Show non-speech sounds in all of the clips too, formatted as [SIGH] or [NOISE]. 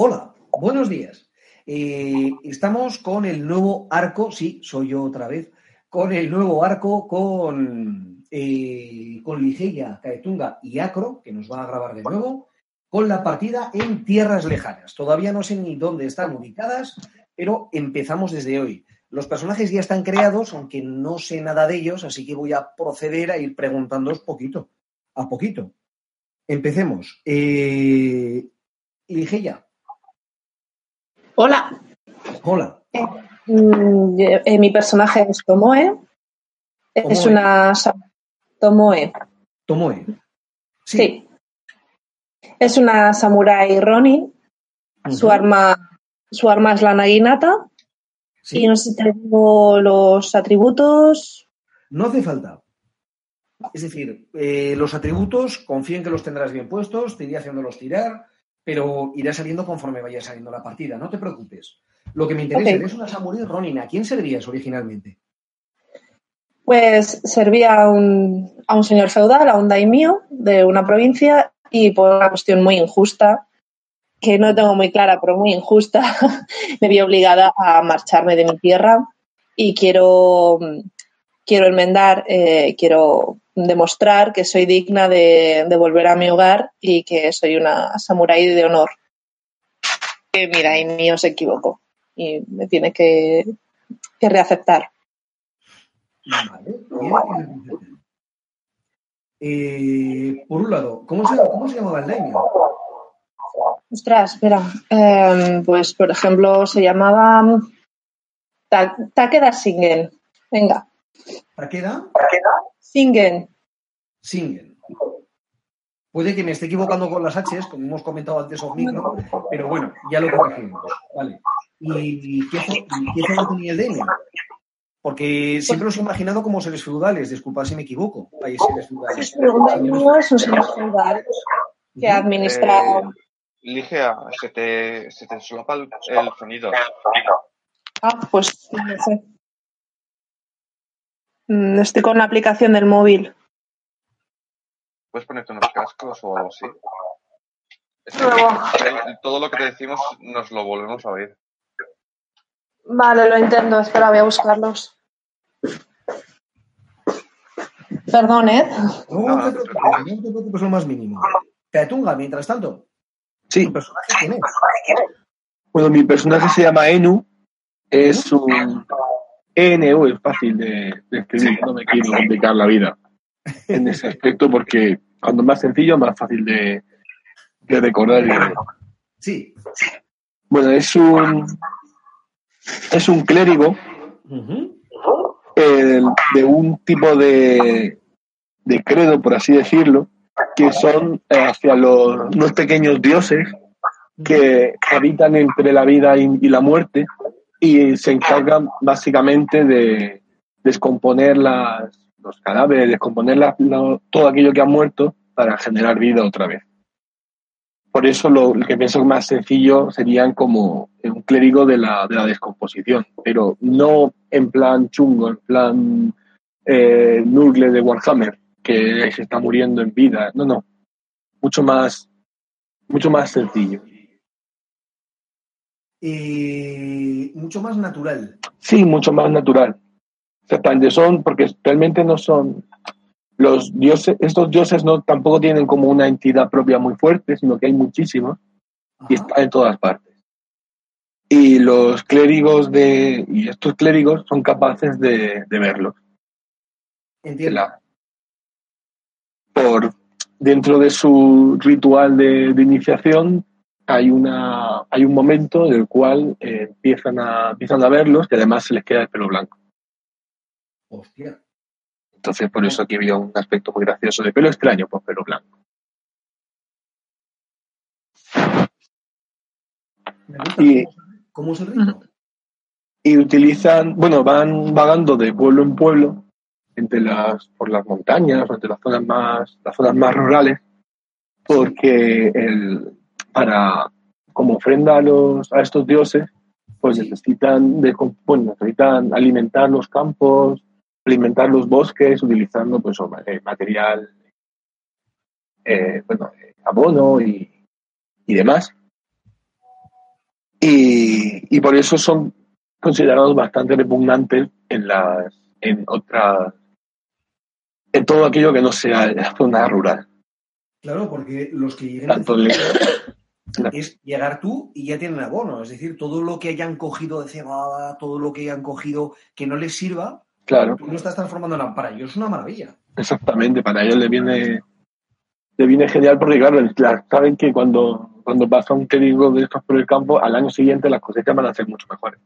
Hola, buenos días. Eh, estamos con el nuevo arco, sí, soy yo otra vez, con el nuevo arco con, eh, con Ligeia, Caetunga y Acro, que nos va a grabar de nuevo, con la partida en tierras lejanas. Todavía no sé ni dónde están ubicadas, pero empezamos desde hoy. Los personajes ya están creados, aunque no sé nada de ellos, así que voy a proceder a ir preguntándoos poquito, a poquito. Empecemos. Eh, Ligeia, Hola, hola. Mm, eh, mi personaje es Tomoe. Es una Tomoe, Tomoe. sí. Es una samurai Ronin. Su arma, su arma es la naginata. Sí. Y no sé si te digo los atributos. No hace falta. Es decir, eh, los atributos, confío en que los tendrás bien puestos, te iré haciéndolos tirar, pero irá saliendo conforme vaya saliendo la partida, no te preocupes. Lo que me interesa, Ok. eres una Samurai Ronin, ¿a quién servías originalmente? Pues servía a un, a un señor feudal, a un daimyo de una provincia, y por una cuestión muy injusta, que no tengo muy clara, pero muy injusta, [LAUGHS] me vi obligada a marcharme de mi tierra y quiero, quiero enmendar, eh, quiero demostrar que soy digna de, de volver a mi hogar y que soy una samurái de honor. Que mira, y mío se equivocó y me tiene que, que reaceptar. Vale, bien. Eh, por un lado, ¿cómo se, cómo se llamaba el daimyo? Ostras, espera. Em, pues, por ejemplo, se llamaba Ta- Takeda Singen. Venga, ¿Takeda? Singen. Singen. Puede que me esté equivocando con las H's, como hemos comentado antes off micro, pero bueno, ya lo corregimos. Vale. ¿Y qué, qué zona tenía el daimyo? Porque siempre los he imaginado como seres feudales, disculpad si me equivoco. Hay seres feudales. Un daimyo es un señor feudal que administra. Eh, Ligia, se te, se te solapa el, el sonido. Ah, pues no sé. Mm, Estoy con la aplicación del móvil. ¿Puedes ponerte unos cascos o algo así? Es que todo lo que te decimos nos lo volvemos a oír. Vale, lo intento. Espera, voy a buscarlos. Perdón, ¿eh? No, No, te no te preocupes, no te preocupes lo más mínimo. Caetunga, mientras tanto, Sí, ¿tu personaje quién es? bueno, mi personaje se llama Enu, es un ENU, es fácil de, de escribir, no me quiero complicar la vida en ese aspecto porque cuando más sencillo, más fácil de, de recordar. y de- Sí. Bueno, es un, es un clérigo eh, de un tipo de, de credo, por así decirlo, que son eh, hacia los unos pequeños dioses que habitan entre la vida y, y la muerte y se encargan básicamente de descomponer las, los cadáveres, descomponer la- todo aquello que ha muerto para generar vida otra vez. Por eso lo, lo que pienso más sencillo serían como un clérigo de la, de la descomposición, pero no en plan chungo, en plan eh, Nurgle de Warhammer, que se está muriendo en vida. No, no. Mucho más, mucho más sencillo. Eh, mucho más natural. Sí, mucho más natural. Exactamente, son, porque realmente no son los dioses, estos dioses no tampoco tienen como una entidad propia muy fuerte, sino que hay muchísimos y está en todas partes. Y los clérigos de, y estos clérigos son capaces de, de verlos. Entiendo. La- por dentro de su ritual de, de iniciación hay una hay un momento en el cual eh, empiezan a empiezan a verlos y además se les queda el pelo blanco Hostia. entonces por eso aquí había un aspecto muy gracioso de pelo extraño pues pelo blanco Me gusta. Y- ¿Cómo, es el ritmo? y utilizan bueno van vagando de pueblo en pueblo entre las por las montañas entre las zonas más las zonas más rurales porque el, para como ofrenda a los a estos dioses pues necesitan de, bueno, necesitan alimentar los campos alimentar los bosques utilizando pues eh, material eh, bueno abono y, y demás y por eso son considerados bastante repugnantes en las en otras en todo aquello que no sea la zona rural. Claro, porque los que lleguen Tanto al es llegar tú y ya tienen abono. Es decir, todo lo que hayan cogido de cebada, todo lo que hayan cogido que no les sirva, Claro, tú lo estás transformando en para ellos es una maravilla. exactamente. Para ellos le viene le viene genial porque claro, la- saben que cuando, cuando pasa un clérigo de estos por el campo, al año siguiente las cosechas van a ser mucho mejores.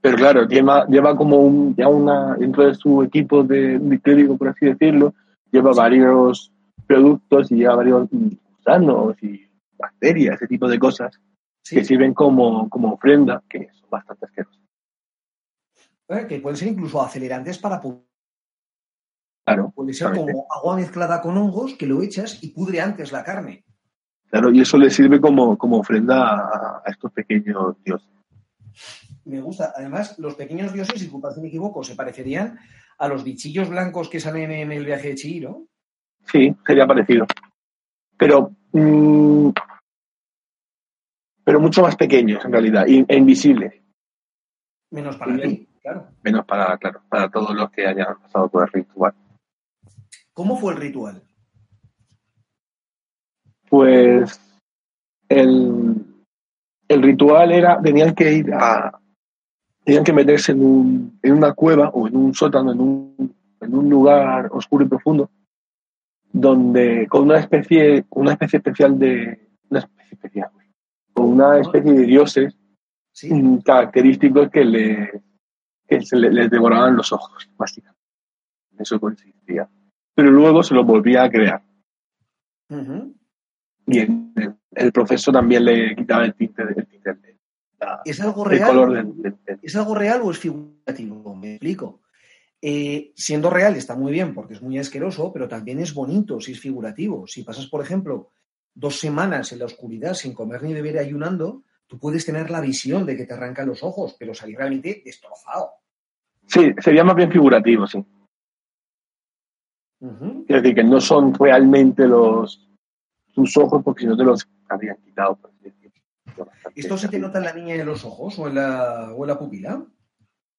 Pero claro, lleva, lleva como un, ya una, dentro de su equipo de, de clérigo, por así decirlo, lleva varios productos y lleva varios gusanos y bacterias, ese tipo de cosas, Sí, que sirven como, como ofrenda, que son bastante asquerosas. eh, que pueden ser incluso acelerantes para Claro, Puede ser como agua mezclada con hongos que lo echas y pudre antes la carne. claro, y eso le sirve como, como ofrenda a, a estos pequeños dioses. Me gusta. Además, los pequeños dioses, disculpad si me equivoco, se parecerían a los bichillos blancos que salen en el viaje de Chihiro. Sí, sería parecido. Pero, mm, pero mucho más pequeños en realidad, e invisibles. Menos para ti, claro. menos para, claro, para todos los que hayan pasado por el ritual. ¿Cómo fue el ritual? Pues el, el ritual era, tenían que ir a, tenían que meterse en, un, en una cueva o en un sótano, en un, en un lugar oscuro y profundo, donde con una especie, una especie especial de, una especie especial, con una especie de dioses Sí. característicos que, le, que se le- les devoraban los ojos, básicamente. En Eso consistía. Pero luego se lo volvía a crear. Ujú. Y el, el proceso también le quitaba el tinte, tinte de- la- ¿Es algo real? color del, del- del- ¿Es algo real o es figurativo? Me explico. Eh, siendo real está muy bien porque es muy asqueroso, pero también es bonito si es figurativo. Si pasas, por ejemplo, dos semanas en la oscuridad sin comer ni beber ayunando, tú puedes tener la visión de que te arrancan los ojos, pero salir realmente destrozado. Sí, sería más bien figurativo, sí. Es decir, que no son realmente los tus ojos, porque si no te los habrían quitado. por ¿Esto se te nota en la niña de los ojos o en la, o en la pupila?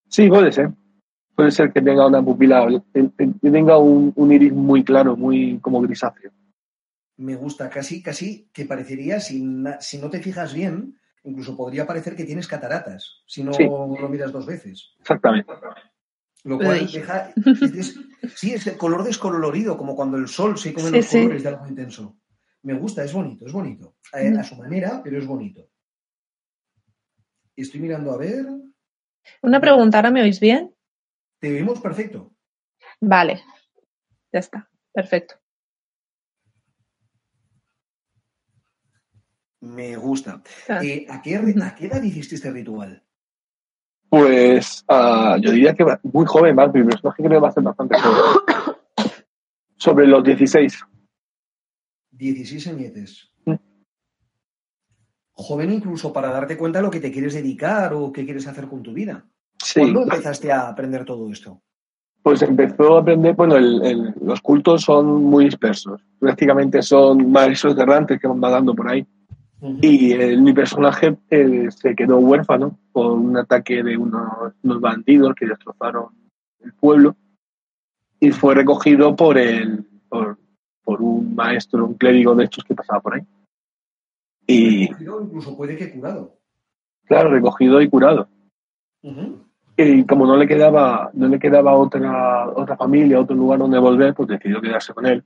Sí, puede ser. Puede ser que tenga una pupila, que tenga un, un iris muy claro, muy como grisáceo. Me gusta, casi, casi que parecería, si, si no te fijas bien, incluso podría parecer que tienes cataratas, si no Sí. lo miras dos veces. Exactamente. Lo cual Uy. deja. es sí, es el color descolorido, como cuando el sol se come Sí, los sí. colores de algo intenso. Me gusta, es bonito, es bonito. Eh, Mm. a su manera, pero es bonito. Estoy mirando a ver. Una pregunta, ¿ahora me oís bien? Te vemos perfecto. Vale, ya está, perfecto. Me gusta. Ah, Eh, ¿a, qué, re- ¿A qué edad hiciste este ritual? Pues ah, yo diría que muy joven, más mi personaje creo que va a ser bastante joven. [COUGHS] Sobre los 16. 16 añetes. Mm. Joven incluso para darte cuenta de lo que te quieres dedicar o qué quieres hacer con tu vida. Sí, ¿Cuándo empezaste a aprender todo esto? pues empezó a aprender, bueno, el- el- los cultos son muy dispersos. Prácticamente son maestros errantes que van vagando por ahí. Y eh, mi personaje eh, se quedó huérfano por un ataque de unos, unos bandidos que destrozaron el pueblo y fue recogido por el por, por un maestro, un clérigo de estos que pasaba por ahí. Y Recogido, incluso puede que curado. claro, recogido y curado. Y como no le quedaba, no le quedaba otra, otra familia, otro lugar donde volver, pues decidió quedarse con él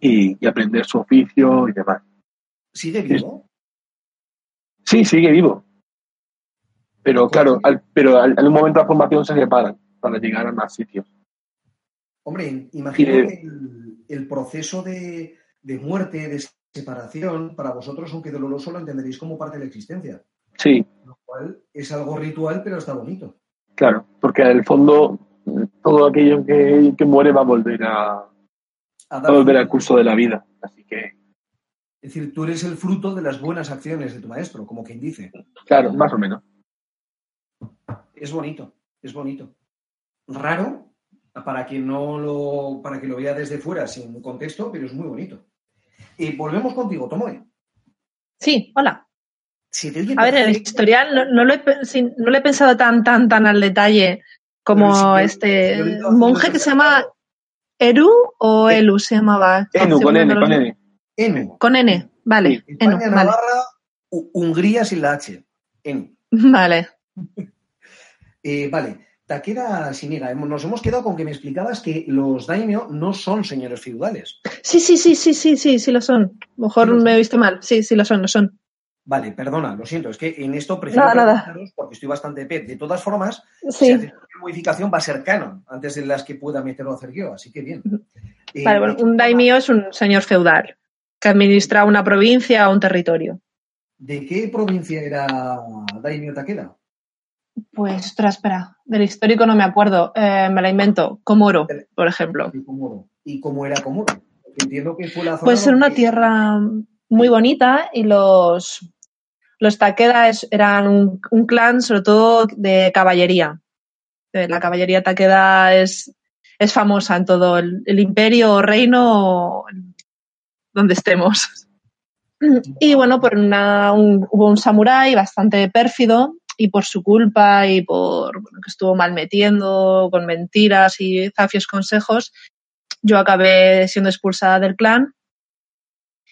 y, y aprender su oficio y demás. ¿Sigue vivo? Sí, sigue vivo. Pero claro, al, pero al- en un momento de la formación se separan para llegar a más sitios. Hombre, imagino Eh, que el, el proceso de, de muerte, de separación, para vosotros, aunque doloroso, lo entenderéis como parte de la existencia. Sí, Lo cual es algo ritual, pero está bonito. claro, porque en el fondo todo aquello que, que muere va a volver a, A a volver al curso de la vida. Así que, Es decir, tú eres el fruto de las buenas acciones de tu maestro, como quien dice. claro, más o menos. Es bonito, es bonito. Raro, para que no lo, para que lo vea desde fuera sin contexto, pero es muy bonito. Y volvemos contigo, Tomoe. Sí, hola. Se te oye A ver, en el historial no, no lo he, no lo he pensado tan, tan, tan al detalle como si este monje que se llama. Eru o Elu se llamaba. Enu, con N, con N. Enu. Con N, vale. Sí, España, vale. Navarra, Hungría sin la H. Enu. [LAUGHS] Vale. [LAUGHS] Eh, vale, Takeda Shiniga, hemos- nos hemos quedado con que me explicabas que los daimyo no son señores feudales. Sí, sí, sí, sí, sí, sí, sí lo son. Mejor Sí lo son. me he visto mal. Sí, sí lo son, lo son. Vale, perdona, lo siento, es que en esto prefiero Nada, nada. porque estoy bastante pet. De todas formas, si Sí. haces cualquier modificación va a ser canon antes de las que pueda meter o hacer yo, así que bien. Eh, Vale, bueno, un daimyo es un señor feudal que administra una provincia o un territorio. ¿De qué provincia era Daimyo Takeda? Pues, ostras, espera, del histórico no me acuerdo, eh, me la invento, Komoro, por ejemplo. ¿Y cómo era? Porque entiendo que fue la zona Pues era una tierra muy bonita y los, los Takeda es- eran un, un clan sobre todo de caballería. Eh, La caballería Takeda es, es famosa en todo el, el imperio o reino donde estemos. Y bueno, por una, un- hubo un samurái bastante pérfido y por su culpa y por bueno, que estuvo mal metiendo con mentiras y zafios consejos, yo acabé siendo expulsada del clan.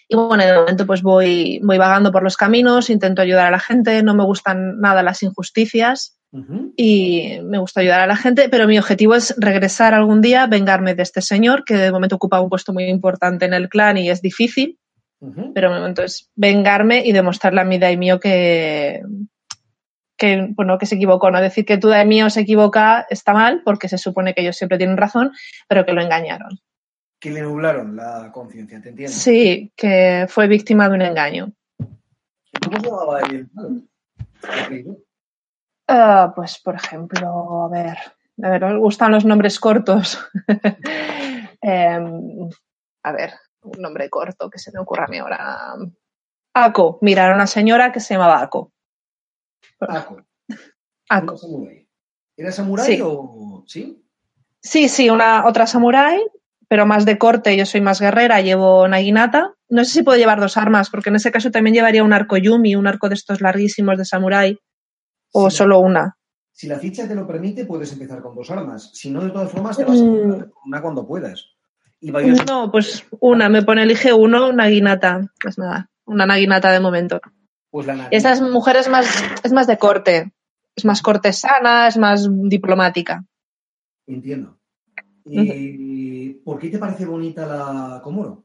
Y bueno, de momento pues voy, voy vagando por los caminos, intento ayudar a la gente, no me gustan nada las injusticias Y me gusta ayudar a la gente, pero mi objetivo es regresar algún día, vengarme de este señor que de momento ocupa un puesto muy importante en el clan y es difícil, pero de momento es vengarme y demostrarle a mi daimyo que, que, bueno, que se equivocó. No decir que tu daimyo se equivoca está mal, porque se supone que ellos siempre tienen razón, pero que lo engañaron. Que le nublaron la conciencia, ¿te entiendes? Sí, que fue víctima de un engaño. ¿Cómo se llamaba el Ah, pues, por ejemplo, a ver, a ver, me gustan los nombres cortos. [LAUGHS] Em, a ver, un nombre corto que se me ocurra a mí ahora. Ako, mira, era una señora que se llamaba Ako. Paco. Ako. Una samurái. ¿Era samurái Sí. o...? ¿Sí? Sí, sí, una otra samurái, pero más de corte, yo soy más guerrera, llevo naginata. No sé si puedo llevar dos armas, porque en ese caso también llevaría un arco yumi, un arco de estos larguísimos de samurái, o Sí. solo una. Si la ficha te lo permite, puedes empezar con dos armas. Si no, de todas formas, te vas a Mm. comprar una cuando puedas. Y No, pues una, me pone elige uno, naginata. Pues nada, una naginata de momento. pues la nariz. Esta es- mujer es más, es más de corte, es más cortesana, es más diplomática. Entiendo. Eh, ¿Por qué te parece bonita la Komoro?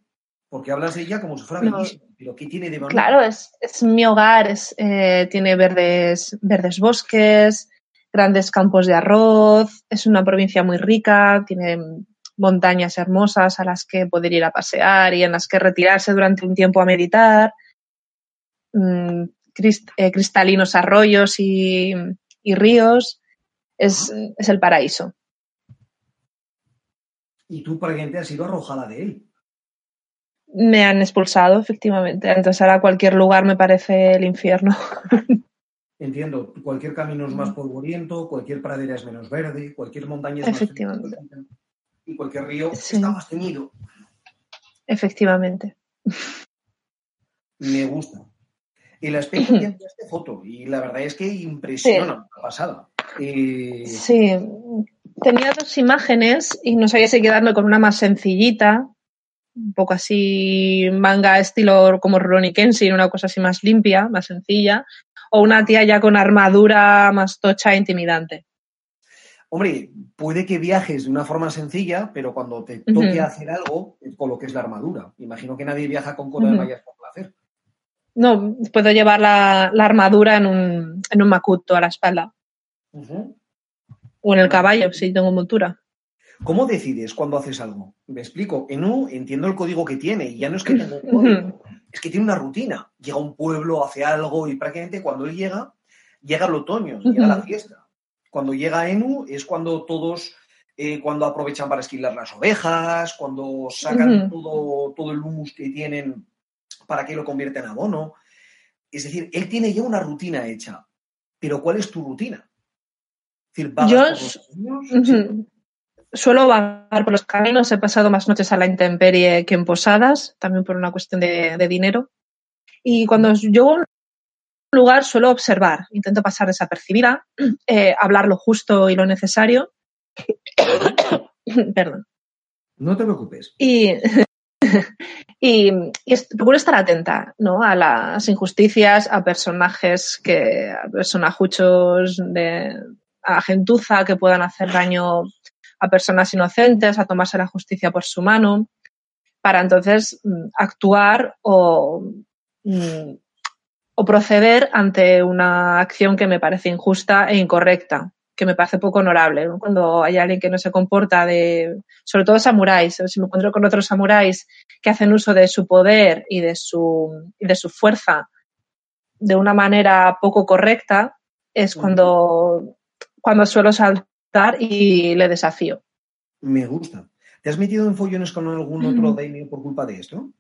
Porque hablas de ella como si fuera No. bellísima. ¿Pero qué tiene de bonito? Claro, es, es mi hogar, es, eh, tiene verdes, verdes bosques, grandes campos de arroz, es una provincia muy rica, tiene montañas hermosas a las que poder ir a pasear y en las que retirarse durante un tiempo a meditar, mm, crist- eh, cristalinos arroyos y, y ríos, es, es el paraíso. Y tú, prácticamente, has sido arrojada de él. Me han expulsado, efectivamente. Entonces ahora cualquier lugar me parece el infierno. [LAUGHS] Entiendo. Cualquier camino es más polvoriento, cualquier pradera es menos verde, cualquier montaña es más Efectivamente. fría, y cualquier río Sí. está más teñido. Efectivamente. Me gusta. El aspecto que enviaste foto, y la verdad es que impresiona, una pasada. Eh, Sí, tenía dos imágenes y no sabía si quedarme con una más sencillita, un poco así manga estilo como Ronnie Kenshin, una cosa así más limpia, más sencilla, o una tía ya con armadura más tocha e intimidante. Hombre, puede que viajes de una forma sencilla, pero cuando te toque hacer algo, eh, coloques la armadura. Imagino que nadie viaja con cola de mallas por placer. No, puedo llevar la, la armadura en un, en un macuto a la espalda o en el caballo, si tengo montura. ¿Cómo decides cuando haces algo? Me explico. En U entiendo el código que tiene, y ya no es que tenga un [LAUGHS] código, es que tiene una rutina. Llega a un pueblo, hace algo, y prácticamente cuando él llega, llega el otoño, llega la fiesta. Cuando llega Enu es cuando todos, eh, cuando aprovechan para esquilar las ovejas, cuando sacan todo, todo el humus que tienen para que lo convierta en abono. Es decir, él tiene ya una rutina hecha. Pero ¿cuál es tu rutina? Es decir, vagas Yo por los. Ujú. Suelo vagar por los caminos, he pasado más noches a la intemperie que en posadas, también por una cuestión de, de dinero. Y cuando yo lugar suelo observar, intento pasar desapercibida, [CLEARS THROAT] eh, hablar lo justo y lo necesario. [COUGHS] Perdón. No te preocupes. Y, [LAUGHS] y, y procuro estar atenta ¿no? a las injusticias, a personajes que, a personajuchos de a gentuza que puedan hacer daño a personas inocentes, a tomarse la justicia por su mano, para entonces mm, actuar o, mm, o proceder ante una acción que me parece injusta e incorrecta, que me parece poco honorable. ¿no? Cuando hay alguien que no se comporta de, sobre todo samuráis, si me encuentro con otros samuráis que hacen uso de su poder y de su, y de su fuerza de una manera poco correcta, es cuando, cuando suelo y le desafío. Me gusta. ¿Te has metido en follones con algún otro daimyo por culpa de esto?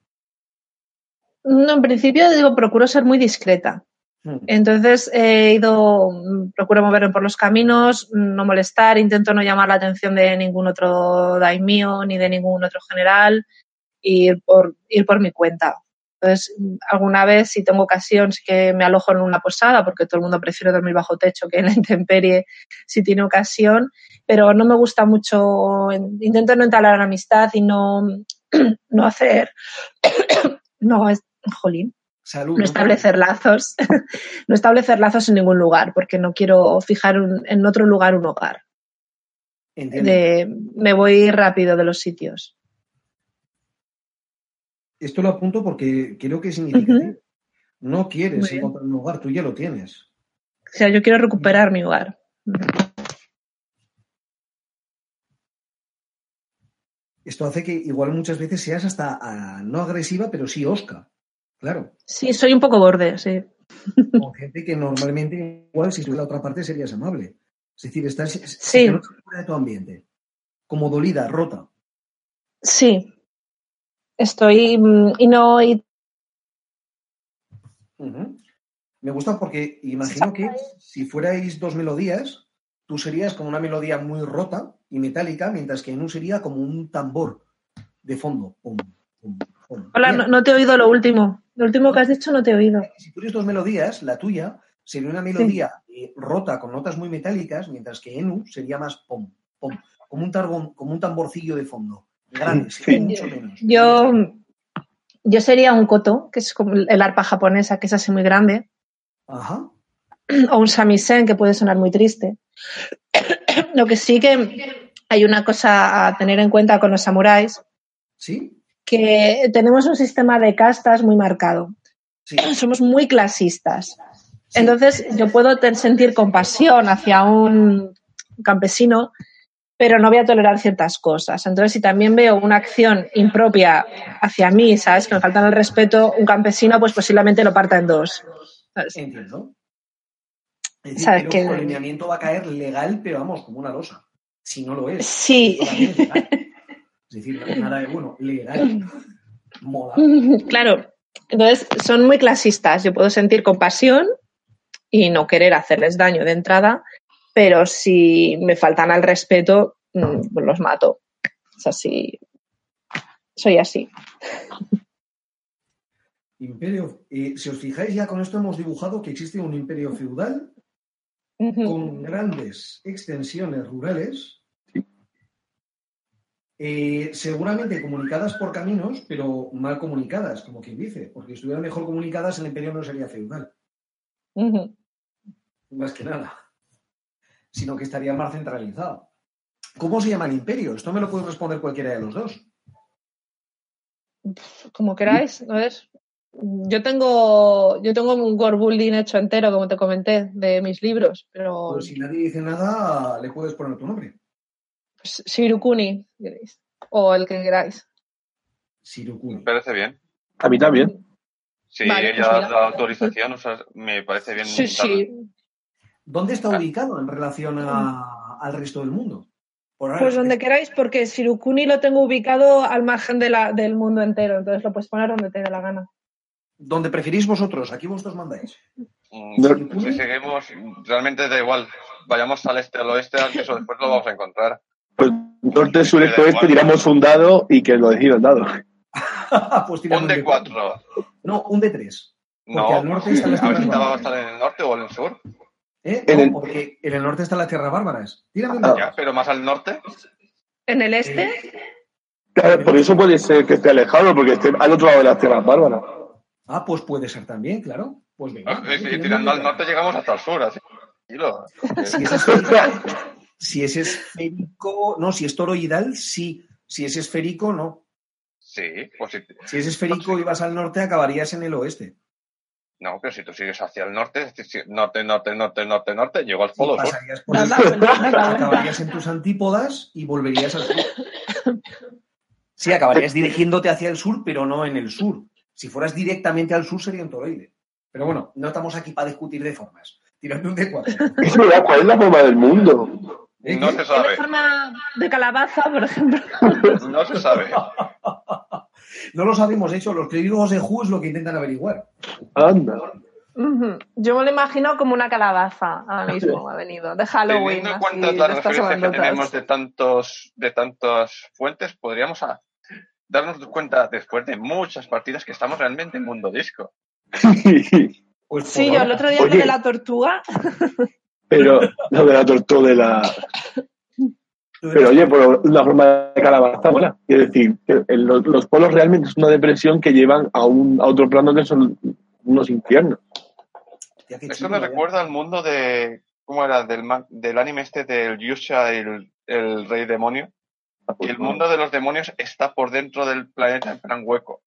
No, en principio digo, procuro ser muy discreta. Hmm. Entonces he ido, mm, procuro moverme por los caminos, mm, no molestar, intento no llamar la atención de ningún otro daimyo ni de ningún otro general, y ir por, ir por mi cuenta. Entonces, alguna vez, si tengo ocasión, sí que me alojo en una posada, porque todo el mundo prefiere dormir bajo techo que en la intemperie si tiene ocasión, pero no me gusta mucho, intento no entablar amistad y no, [CLEARS THROAT] no hacer, [CLEARS THROAT] no, es, jolín, Salud. no establecer lazos, [LAUGHS] no establecer lazos en ningún lugar, porque no quiero fijar un- en otro lugar un hogar. De, me voy rápido de los sitios. Esto lo apunto porque creo que es significativo. No quieres encontrar un lugar, tú ya lo tienes. O sea, yo quiero recuperar mi hogar. Esto hace que igual muchas veces seas hasta ah, no agresiva, pero sí osca. Claro. Sí, soy un poco borde, sí. [LAUGHS] Con gente que normalmente, igual, si estuviera la otra parte, serías amable. Es decir, estás Sí. no fuera de tu ambiente. Como dolida, rota. Sí. Estoy, mm, y no, y. Me gusta porque imagino que si fuerais dos melodías, tú serías como una melodía muy rota y metálica, mientras que Enu sería como un tambor de fondo. Pum, pum, pum. Hola, no, no te he oído lo último. Lo último que has dicho no te he oído. Si tú eres dos melodías, la tuya sería una melodía eh, rota con notas muy metálicas, mientras que Enu sería más pom, pom, como un, tarbón, como un tamborcillo de fondo. Grande, Sí. sería mucho menos. Yo, yo sería un koto, que es como el arpa japonesa, que es así muy grande, Ajá. [CLEARS THROAT] o un samisen, que puede sonar muy triste. [CLEARS THROAT] Lo que sí que hay una cosa a tener en cuenta con los samuráis, ¿Sí? que tenemos un sistema de castas muy marcado. Sí. [CLEARS THROAT] Somos muy clasistas. Sí. Entonces, yo puedo sentir compasión hacia un campesino, pero no voy a tolerar ciertas cosas. Entonces, si también veo una acción impropia hacia mí, ¿sabes? Que me faltan el respeto, un campesino, pues posiblemente lo parta en dos. ¿sabes? Entiendo. Es decir, ¿Sabes pero qué? tu alineamiento va a caer legal, pero vamos, como una losa. Si no lo es. Sí, es decir, nada de bueno, legal. Mola. [LAUGHS] claro. Entonces, son muy clasistas. Yo puedo sentir compasión y no querer hacerles daño de entrada, pero si me faltan al respeto, mm, pues los mato. Es así. Soy así. Imperio. eh, si os fijáis, ya con esto hemos dibujado que existe un imperio feudal con grandes extensiones rurales, eh, seguramente comunicadas por caminos, pero mal comunicadas, como quien dice, porque si estuvieran mejor comunicadas, el imperio no sería feudal, más que nada, sino que estaría más centralizado. ¿Cómo se llama el imperio? Esto me lo puede responder cualquiera de los dos. Como queráis, a ver. Yo tengo, yo tengo un building hecho entero, como te comenté, de mis libros, pero Pues si nadie dice nada, le puedes poner tu nombre. pues, Shirukuni, queréis, o el que queráis. Sirukuni. Me parece bien. A mí también. Vale, pues ella mira. da autorización, o sea, me parece bien. Sí, sí. ¿Dónde está Ah. ubicado en relación a- al resto del mundo? Por ahora, Pues donde queráis, porque Shirukuni lo tengo ubicado al margen de la, del mundo entero, entonces lo puedes poner donde te dé la gana. Donde preferís vosotros, aquí vosotros mandáis. Mm, No- Si seguimos, realmente da igual. Vayamos al este, al oeste, que eso después lo vamos a encontrar. Pues norte, sur, este, oeste, tiramos un dado y que lo decida el dado. [LAUGHS] pues Un de cuatro. No, un de tres. No, al norte a ver si estaba en el norte o en el sur. ¿Eh? En No, el- porque en el norte están las tierras bárbaras. Tírame Ah. Ya, pero más al norte. ¿En el este? Claro, por eso puede ser que esté alejado, porque esté al otro lado de las tierras bárbaras. Ah, pues puede ser también, claro. Pues venga. Ah, y- y tírame tirando al norte llegamos hasta el sur, así. Tranquilo. Si es esférico, [LAUGHS] si es esférico, no, si es toroidal, sí. Si es esférico, no. Sí, pues si, Si es esférico y vas al norte, acabarías en el oeste. No, pero si tú sigues hacia el norte, norte, norte, norte, norte, norte, llego al polo sur. pasarías por el acabarías en tus antípodas y volverías al sur. Sí, acabarías dirigiéndote hacia el sur, pero no en el sur. Si fueras directamente al sur, sería un toroide. Pero bueno, no estamos aquí para discutir de formas. Tirando un de cuatro. Es verdad, ¿cuál es la forma del mundo? No se sabe, forma de calabaza, por ejemplo. no se sabe. [LAUGHS] No lo sabemos, de hecho, los clérigos de Who es lo que intentan averiguar. Anda. Yo me lo imagino como una calabaza ahora mismo, me ha venido. De Halloween. Teniendo en cuenta las referencias que tenemos de tantos, de tantas fuentes, podríamos a- darnos cuenta después de muchas partidas que estamos realmente en mundo disco. [LAUGHS] Pues Sí, yo el otro día Oye. lo de la tortuga. Pero lo de la tortuga de la. [LAUGHS] Pero oye, por la forma de calabaza, mola. Es decir, que los, los polos realmente es una depresión que llevan a, un, a otro plano que son unos infiernos. Eso me recuerda al mundo de. ¿Cómo era? Del, del anime este del Yusha, el, el rey demonio. Y el mundo de los demonios está por dentro del planeta en plan hueco.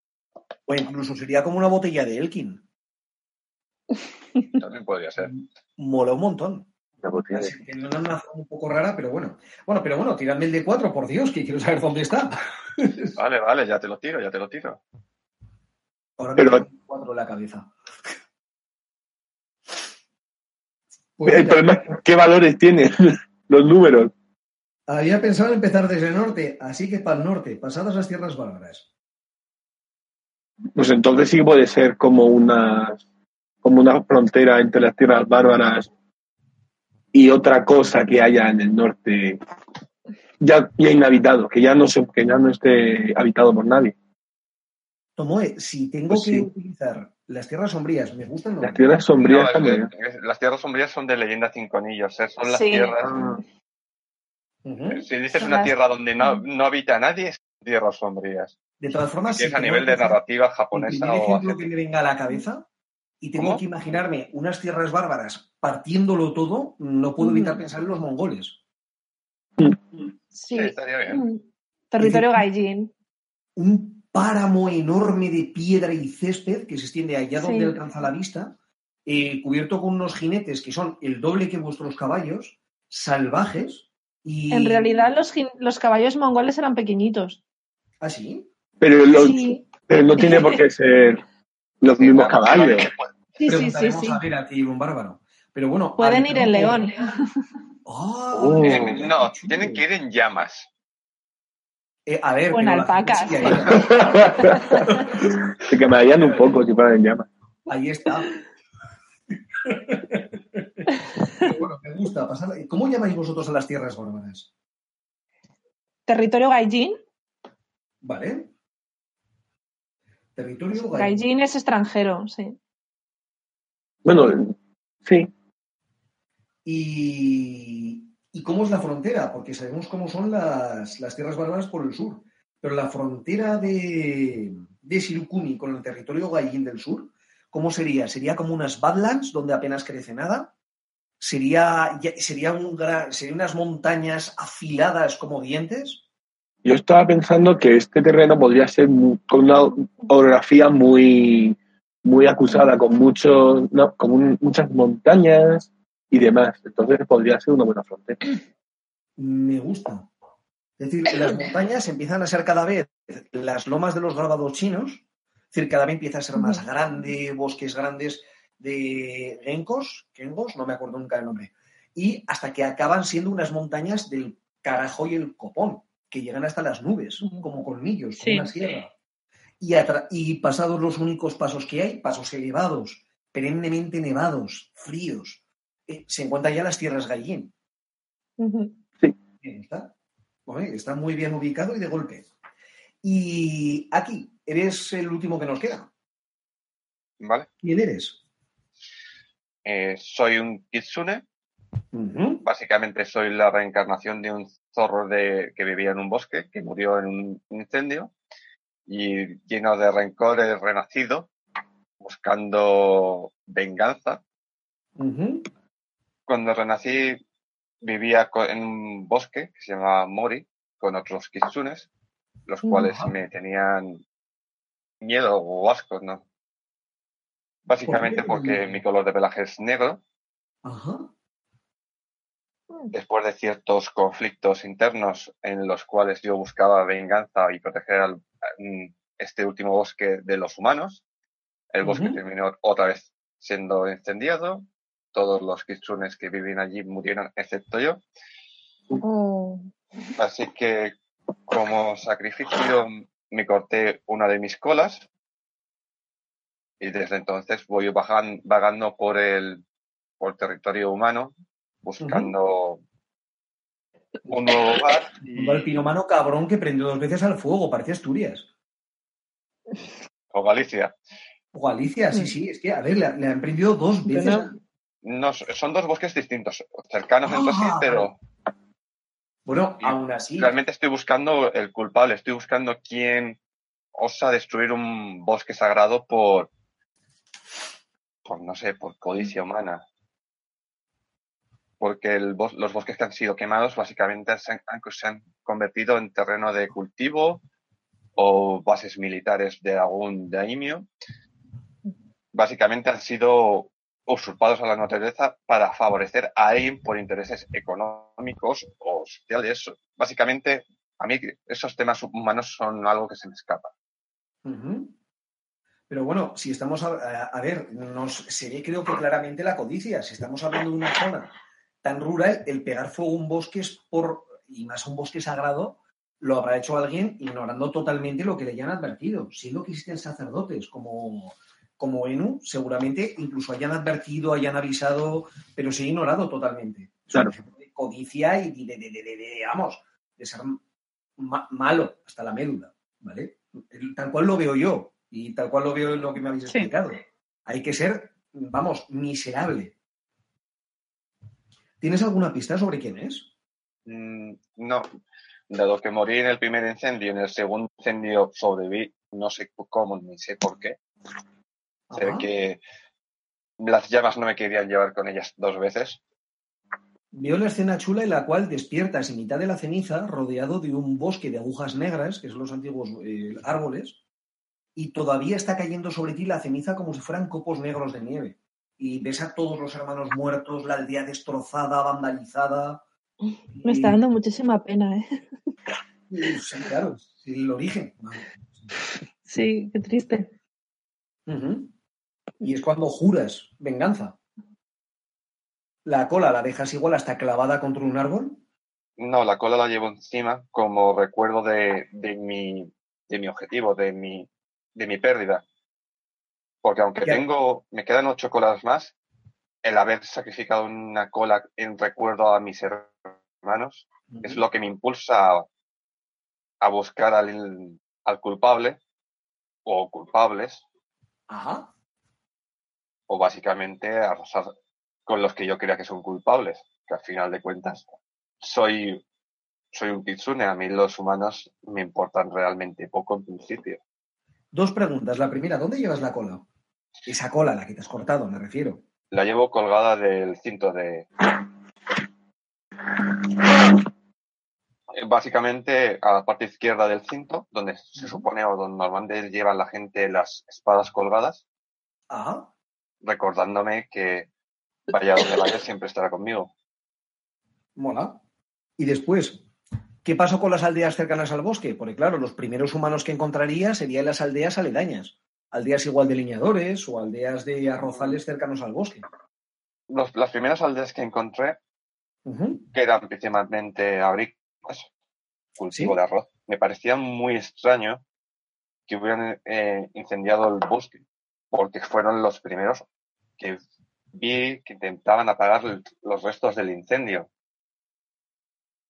O incluso sería como una botella de Elkin. También podría ser. Mola un montón. La botella de- una forma un poco rara, pero bueno. Bueno, pero bueno, tiradme el de 4, por Dios, que quiero saber dónde está. [LAUGHS] Vale, vale, ya te lo tiro, ya te lo tiro. Ahora Pero- me tengo 4 en la cabeza. Pues [LAUGHS] El mira, problema es qué valores tienen [LAUGHS] los números. había pensado en empezar desde el norte, así que para el norte, pasadas las tierras bárbaras. Pues entonces sí puede ser como una, como una frontera entre las tierras bárbaras y otra cosa que haya en el norte ya, ya inhabitado, que ya no se, que ya no esté habitado por nadie. Tomoe, si tengo Pues que sí. utilizar las tierras sombrías, me gustan los Las tierras sombrías No, es también. que- es- las tierras sombrías son de leyenda cinco anillos, ¿eh? son las Sí. tierras. Ah. Si dices una tierra donde no, no habita nadie, son tierras sombrías. De todas formas, Si es a nivel que de narrativa el japonesa primer o ejemplo que asiática. me venga a la cabeza y tengo ¿Cómo? que imaginarme unas tierras bárbaras partiéndolo todo, no puedo evitar pensar en los mongoles. Sí. Sí, estaría bien. Mm. Territorio Gaijin. Un páramo enorme de piedra y césped que se extiende allá donde Sí. alcanza la vista, eh, cubierto con unos jinetes que son el doble que vuestros caballos, salvajes y... En realidad los, los caballos mongoles eran pequeñitos. ¿Ah, sí? Pero, los- Sí, pero no tiene por qué [LAUGHS] ser los Sí, mismos caballos. sí, sí, sí. Sí. a ver a ti, un bárbaro. Pero bueno... Pueden ir en león. Oh. eh, qué No, tienen que ir en llamas. Eh, a ver, O en pero la alpacas. Se quemarían [LAUGHS] un poco si fueran en llamas. Ahí está. Bueno, me gusta pasar. ¿Cómo llamáis vosotros a las tierras bárbaras? Territorio Gaijin. ¿Vale? Territorio. Gaijin es extranjero, sí. Bueno, sí. Y, ¿Y cómo es la frontera? Porque sabemos cómo son las, las tierras bárbaras por el sur. Pero la frontera de, de Shirukuni con el territorio Gaijin del sur, ¿cómo sería? ¿Sería como unas Badlands donde apenas crece nada? ¿Sería, sería, un ¿Sería unas montañas afiladas como dientes? Yo estaba pensando que este terreno podría ser con una orografía muy, muy acusada, con, muchos, no, con un- muchas montañas y demás. Entonces podría ser una buena frontera. Me gusta. Es decir, las montañas empiezan a ser cada vez las lomas de los grabados chinos. Es decir, cada vez empieza a ser más grande, bosques grandes de gencos, gencos, no me acuerdo nunca el nombre. Y hasta que acaban siendo unas montañas del carajo y el copón, que llegan hasta las nubes, como colmillos, como Sí. una sierra. Y, pasados los únicos pasos que hay, pasos elevados, perennemente nevados, fríos, eh, se encuentran ya las tierras gallín. Bien, está. Bueno, está muy bien ubicado y de golpe. Y aquí, eres el último que nos queda. ¿vale? ¿Quién eres? Eh, soy un kitsune. Básicamente soy la reencarnación de un zorro de, que vivía en un bosque, que murió en un incendio. Y lleno de rencor he renacido, buscando venganza. Cuando renací vivía en un bosque que se llamaba Mori, con otros kitsunes, los cuales me tenían miedo o asco, ¿no? Básicamente porque mi color de pelaje es negro. Ajá. Después de ciertos conflictos internos en los cuales yo buscaba venganza y proteger al, mm, este último bosque de los humanos, el bosque terminó otra vez siendo incendiado. Todos los kitsunes que vivían allí murieron, excepto yo. Oh, Así que como sacrificio me corté una de mis colas y desde entonces voy vagando por el, por el territorio humano buscando un nuevo hogar. Y, pinomano cabrón que prendió dos veces al fuego, parece Asturias. o Galicia. O Galicia, sí, sí, es que, a ver, le, le han prendido dos veces. No, son dos bosques distintos, cercanos entre sí, Ah, pero Bueno, Y aún así, realmente estoy buscando el culpable, estoy buscando quién osa destruir un bosque sagrado por, por no sé, por codicia humana. Porque los bosques que han sido quemados básicamente se han, se han convertido en terreno de cultivo o bases militares de algún daimio. Básicamente han sido usurpados a la naturaleza para favorecer a alguien por intereses económicos o sociales. Básicamente, a mí esos temas humanos son algo que se me escapa. Pero bueno, si estamos a, a- a ver, nos se ve creo que claramente la codicia. Si estamos hablando de una zona tan rural, el pegar fuego a un bosque es por, y más a un bosque sagrado, lo habrá hecho alguien ignorando totalmente lo que le hayan advertido. Siendo que existen sacerdotes como, como Enu, seguramente incluso hayan advertido, hayan avisado, pero se ha ignorado totalmente. Es un Claro. de codicia y de, de- de- de- de- vamos, de ser ma- malo hasta la médula, ¿vale? Tal cual lo veo yo y tal cual lo veo en lo que me habéis Sí. explicado. Hay que ser, vamos, miserable. ¿Tienes alguna pista sobre quién es? Mm, no, dado que morí en el primer incendio y en el segundo incendio sobreviví, no sé cómo ni sé por qué. Se ve que las llamas no me querían llevar con ellas dos veces. Veo la escena chula en la cual despiertas en mitad de la ceniza, rodeado de un bosque de agujas negras, que son los antiguos eh, árboles, y todavía está cayendo sobre ti la ceniza como si fueran copos negros de nieve. Y ves a todos los hermanos muertos, la aldea destrozada, vandalizada. [LAUGHS] me está dando muchísima pena, ¿eh? Sí, claro, sí, el origen. Sí, qué triste. Y es cuando juras venganza. La cola la dejas igual hasta clavada contra un árbol. No, la cola la llevo encima como recuerdo de, de mi, de mi objetivo, de mi, de mi pérdida. Porque aunque tengo, me quedan ocho colas más, el haber sacrificado una cola en recuerdo a mis hermanos es lo que me impulsa a, a buscar al, al culpable o culpables Ajá. o básicamente arrasar con los que yo crea que son culpables, que al final de cuentas soy, soy un kitsune, a mí los humanos me importan realmente poco en principio. Dos preguntas. La primera, ¿dónde llevas la cola? Esa cola, la que te has cortado, me refiero. La llevo colgada del cinto de... Básicamente a la parte izquierda del cinto, donde se supone o donde normalmente lleva la gente las espadas colgadas, Ajá. recordándome que vaya donde vaya siempre estará conmigo. Mola. Y después, ¿qué pasó con las aldeas cercanas al bosque? Porque claro, los primeros humanos que encontraría serían las aldeas aledañas. Aldeas igual de leñadores o aldeas de arrozales cercanos al bosque. Los- las primeras aldeas que encontré que eran principalmente agrícolas, cultivo Sí. de arroz. Me parecía muy extraño que hubieran eh, incendiado el bosque, porque fueron los primeros que vi que intentaban apagar los restos del incendio.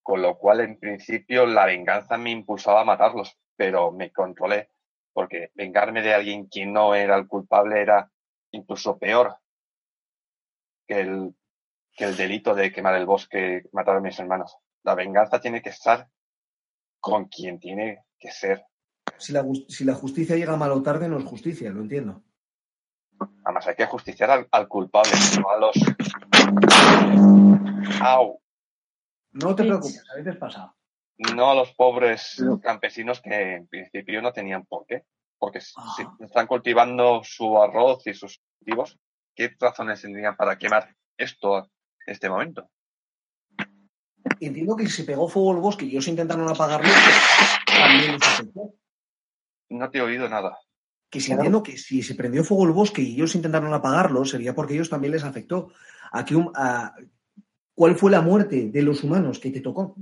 Con lo cual, en principio, la venganza me impulsaba a matarlos, pero me controlé, porque vengarme de alguien que no era el culpable era incluso peor que el, que el delito de quemar el bosque, matar a mis hermanos. La venganza tiene que estar con quien tiene que ser. Si la, si la justicia llega mal o tarde, no es justicia, lo entiendo. Además, hay que justiciar al, al culpable, no a los. Au, No te preocupes, a veces pasa. no a los pobres campesinos que en principio no tenían por qué. Porque si Ah. si están cultivando su arroz y sus cultivos, ¿qué razones tendrían para quemar esto en este momento? Entiendo que si se pegó fuego al bosque y ellos intentaron apagarlo, también les afectó. No te he oído nada. Que si entiendo que si se prendió fuego el bosque y ellos intentaron apagarlo, sería porque ellos también les afectó. ¿A qué hum- a- ¿Cuál fue la muerte de los humanos que te tocó?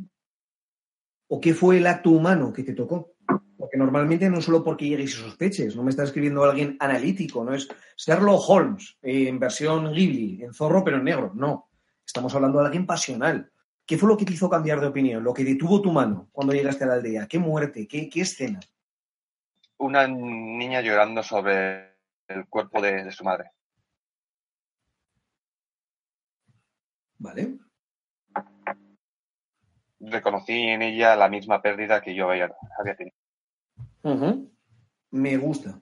¿O qué fue el acto humano que te tocó? Porque normalmente no solo porque llegues y sospeches, no me está escribiendo alguien analítico, no es Sherlock Holmes eh, en versión Ghibli, en zorro pero en negro, no. Estamos hablando de alguien pasional. ¿Qué fue lo que te hizo cambiar de opinión? Lo que detuvo tu mano cuando llegaste a la aldea. ¿Qué muerte? ¿Qué, qué escena? Una niña llorando sobre el cuerpo de, de su madre. ¿Vale? Reconocí en ella la misma pérdida que yo había, había tenido. Me gusta.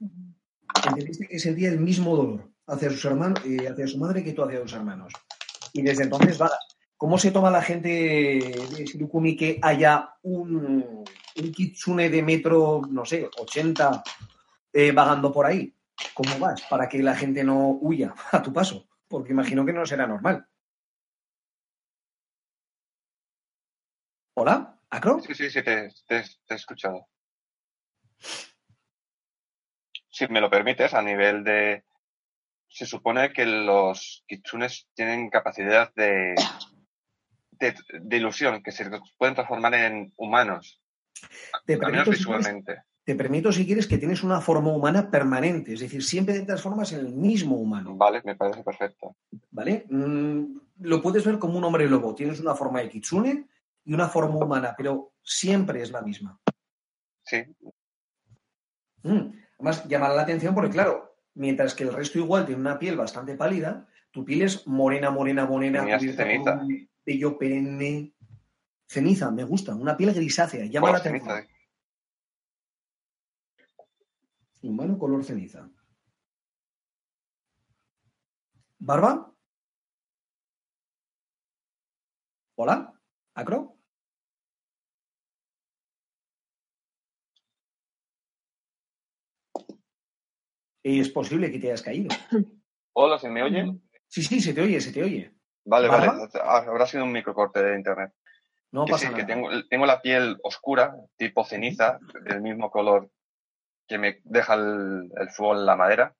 Entendiste que sentía el mismo dolor hacia, sus hermanos, eh, hacia su madre que tú hacia tus hermanos. Y desde entonces, vaga. ¿Cómo se toma la gente de Shirukumi que haya un, un kitsune de metro, no sé, 80 eh, vagando por ahí? ¿Cómo vas? Para que la gente no huya a tu paso. Porque imagino que no será normal. ¿Hola? ¿Acro? Sí, sí, sí, te, te- te he escuchado. Si me lo permites, a nivel de... Se supone que los kitsunes tienen capacidad de, de, de ilusión, que se pueden transformar en humanos, Te al menos permito, si quieres, visualmente. te permito, si quieres, que tienes una forma humana permanente, es decir, siempre te transformas en el mismo humano, Vale, me parece perfecto. ¿vale? Mm, lo puedes ver como un hombre lobo, tienes una forma de kitsune y una forma humana, pero siempre es la misma. Sí, Mm, Además, llama la atención porque, claro, mientras que el resto igual tiene una piel bastante pálida, tu piel es morena, morena, morena, ceniza. vello perenne. Ceniza, me gusta, una piel grisácea, llama la atención. ceniza. Humano color ceniza. ¿Barba? ¿Hola? ¿Acro? Es posible que te hayas caído. [COUGHS] Hola, ¿se me oye? Sí, sí, se te oye, se te oye. Vale, vale. Ah, Habrá sido un microcorte de internet. No que pasa sí, que nada. tengo, tengo la piel oscura, tipo ceniza, del mismo color que me deja el, el fuego en la madera.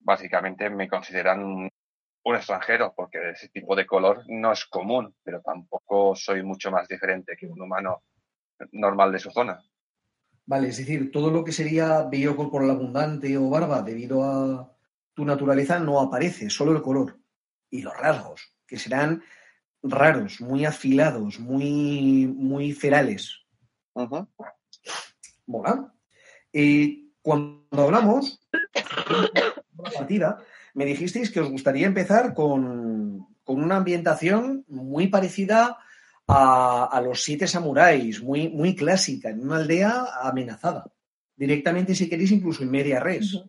Básicamente me consideran un, un extranjero, porque ese tipo de color no es común, pero tampoco soy mucho más diferente que un humano normal de su zona. Vale, es decir, todo lo que sería vello corporal abundante o barba debido a tu naturaleza no aparece, solo el color y los rasgos, que serán raros, muy afilados, muy, muy ferales. Ujú. Mola. Eh, cuando hablamos de la partida, me dijisteis que os gustaría empezar con, con una ambientación muy parecida a, a los siete samuráis, muy, muy clásica, en una aldea amenazada. Directamente, si queréis, incluso en media res.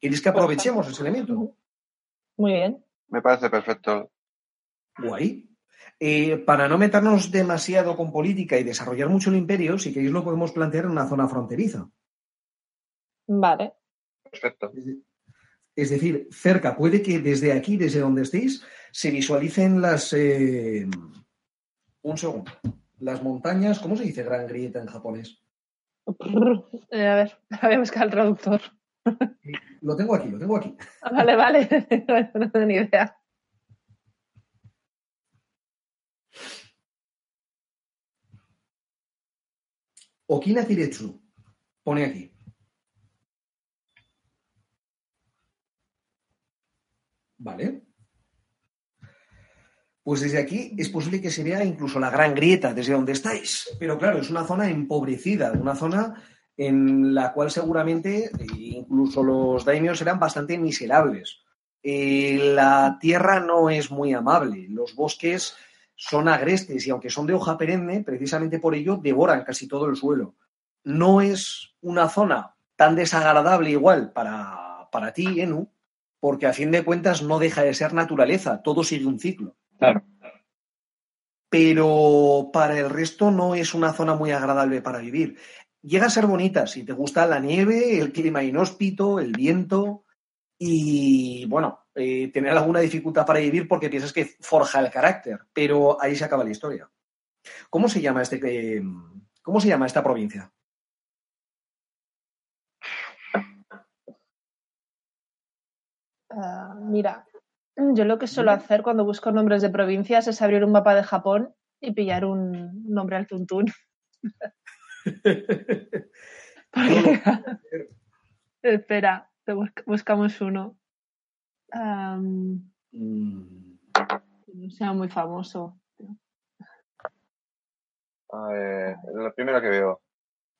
¿Queréis que aprovechemos ese elemento? Muy bien. Me parece perfecto. Guay. Eh, para no meternos demasiado con política y desarrollar mucho el imperio, si queréis lo podemos plantear en una zona fronteriza. Vale. Perfecto. Es decir, cerca, puede que desde aquí, desde donde estéis, se visualicen las... eh, un segundo. Las montañas, ¿cómo se dice gran grieta en japonés? [LAUGHS] Eh, a ver, [LAUGHS] voy a buscar el traductor. Lo tengo aquí, lo tengo aquí. [LAUGHS] Vale, vale. no tengo ni idea. Okina Tiretsu. Pone aquí. Vale. Pues desde aquí es posible que se vea incluso la gran grieta desde donde estáis. Pero claro, es una zona empobrecida, una zona en la cual seguramente eh, incluso los daimios eran bastante miserables. Eh, la tierra no es muy amable, los bosques son agrestes y aunque son de hoja perenne, precisamente por ello devoran casi todo el suelo. No es una zona tan desagradable igual para, para ti, Enu, porque a fin de cuentas no deja de ser naturaleza, todo sigue un ciclo. Claro. Pero para el resto no es una zona muy agradable para vivir. Llega a ser bonita si te gusta la nieve, el clima inhóspito, el viento y, bueno, eh, tener alguna dificultad para vivir porque piensas que forja el carácter, pero ahí se acaba la historia. ¿Cómo se llama este, eh, cómo se llama esta provincia? Ah, mira, yo lo que suelo hacer cuando busco nombres de provincias es abrir un mapa de Japón y pillar un nombre al tuntún. [LAUGHS] [LAUGHS] Espera, te busc- buscamos uno. Mm, que no sea muy famoso. A ver, la primera que veo.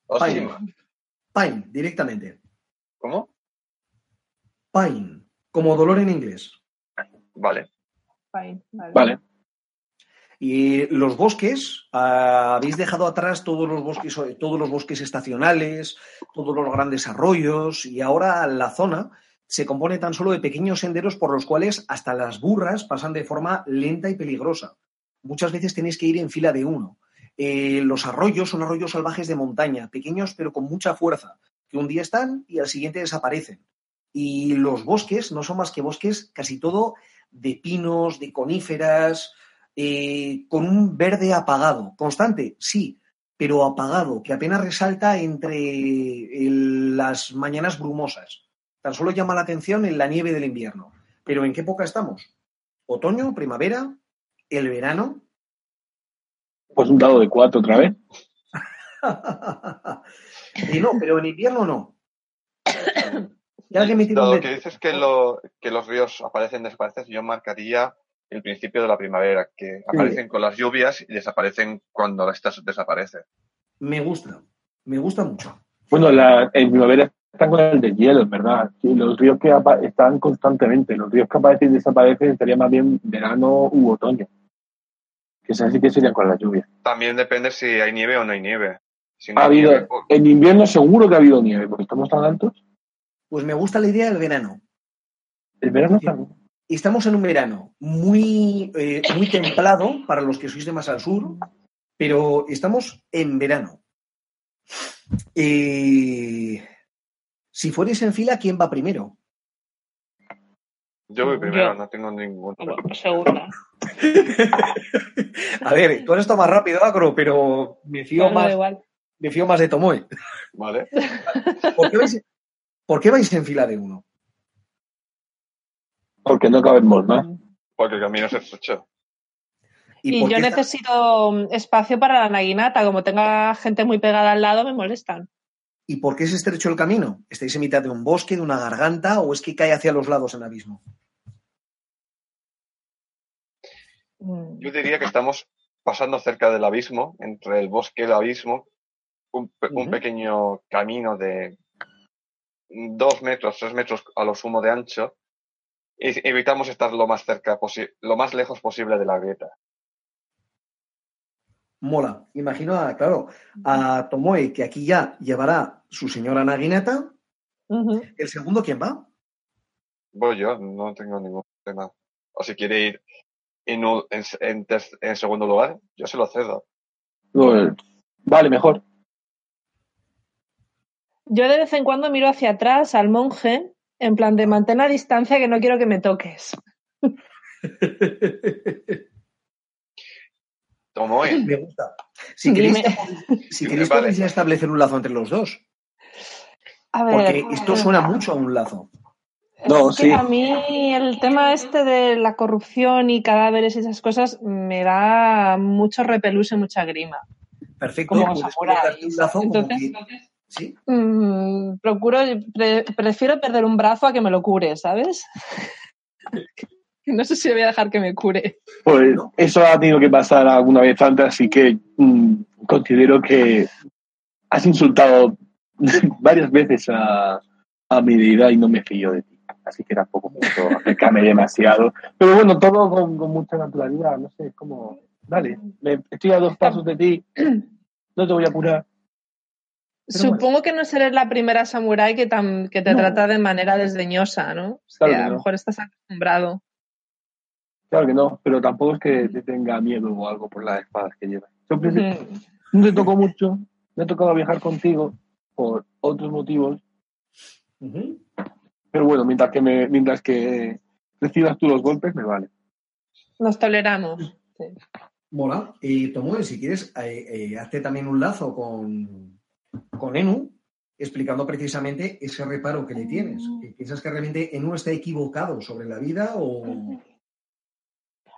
Pine. Pine, directamente. ¿Cómo? Pine, como dolor en inglés. Vale. Fine, vale. Vale. Y los bosques, ah, habéis dejado atrás todos los bosques, todos los bosques estacionales, todos los grandes arroyos, y ahora la zona se compone tan solo de pequeños senderos por los cuales hasta las burras pasan de forma lenta y peligrosa. Muchas veces tenéis que ir en fila de uno. Eh, los arroyos son arroyos salvajes de montaña, pequeños pero con mucha fuerza, que un día están y al siguiente desaparecen. Y los bosques no son más que bosques casi todo de pinos, de coníferas, eh, con un verde apagado. Constante, sí, pero apagado, que apenas resalta entre el- las mañanas brumosas. Tan solo llama la atención en la nieve del invierno. Pero ¿en qué época estamos? ¿Otoño? ¿Primavera? ¿El verano? Pues un dado de cuatro otra vez. [LAUGHS] Y no, pero en invierno no. [COUGHS] Me Dado veto. que dices que, lo, que los ríos aparecen, desaparecen, yo marcaría el principio de la primavera, que aparecen con las lluvias y desaparecen cuando estas desaparecen. Me gusta, me gusta mucho. Bueno, la, en primavera están con el deshielo, es verdad. Sí, los ríos que están constantemente, los ríos que aparecen y desaparecen sería más bien verano u otoño. Que esas sí que serían con la lluvia. También depende si hay nieve o no hay nieve. Si no Ha hay habido, nieve, pues, en invierno seguro que ha habido nieve, porque estamos tan altos. Pues me gusta la idea del verano. El verano también. Estamos en un verano muy, eh, muy templado para los que sois de más al sur, pero estamos en verano. Eh, si fuerais en fila, ¿quién va primero? yo voy primero, Yo. no tengo ningún. Segunda. [LAUGHS] A ver, tú has estado más rápido, Agro, pero me fío, No, no, da más, igual. me fío más de Tomoe. ¿Vale? ¿Por qué, vais, por qué vais en fila de uno? Porque no cabemos más. Porque el camino es estrecho. Y, yo está- necesito mm, espacio para la naguinata. Como tenga gente muy pegada al lado, me molestan. ¿Y por qué es estrecho el camino? ¿Estáis en mitad de un bosque, de una garganta o es que cae hacia los lados el abismo? Mm. Yo diría que estamos pasando cerca del abismo, entre el bosque y el abismo, un, pe- un Ujú. pequeño camino de dos metros, tres metros a lo sumo de ancho, y evitamos estar lo más cerca posi- lo más lejos posible de la grieta. Mola. Imagino, a, claro, a Tomoe, que aquí ya llevará su señora Naginata. Ujú. ¿El segundo quién va? Voy yo, no tengo ningún problema. O si quiere ir en, en, en ter- en segundo lugar, yo se lo cedo. Vale, mejor. Yo de vez en cuando miro hacia atrás al monje, en plan de mantén la distancia que no quiero que me toques. [LAUGHS] Tomoe, Me gusta. Si queréis, si queréis Vale. podéis ya establecer un lazo entre los dos. A ver, Porque esto suena mucho a un lazo. No, es que sí. a mí el tema este de la corrupción y cadáveres y esas cosas me da mucho repelús y mucha grima. Perfecto. Como puedes samuráis. colocarte un lazo como Entonces, ¿Sí? Mm, procuro, pre- prefiero perder un brazo a que me lo cure, ¿sabes? [LAUGHS] no sé si voy a dejar que me cure. Pues eso ha tenido que pasar alguna vez antes, así que mm, considero que has insultado [LAUGHS] varias veces a, a mi deidad y no me fío de ti. Así que tampoco puedo acercarme demasiado. Pero bueno, todo con, con mucha naturalidad. No sé, es como, dale, me- estoy a dos pasos de ti, no te voy a curar. Pero Supongo que no serás la primera samurái que, tam- que te No. trata de manera desdeñosa, ¿no? O sea, Claro que a lo no. mejor estás acostumbrado. Claro que no, pero tampoco es que te tenga miedo o algo por las espadas que llevas. Simplemente Ujú. no te tocó mucho, me ha tocado viajar contigo por otros motivos, Ujú. pero bueno, mientras que me, mientras que recibas tú los golpes, me vale. Nos toleramos. Sí. Mola. Y Tomoe, si quieres, eh, eh, hazte también un lazo con, con Enu, explicando precisamente ese reparo que le tienes. Que ¿Piensas que realmente Enu está equivocado sobre la vida o...?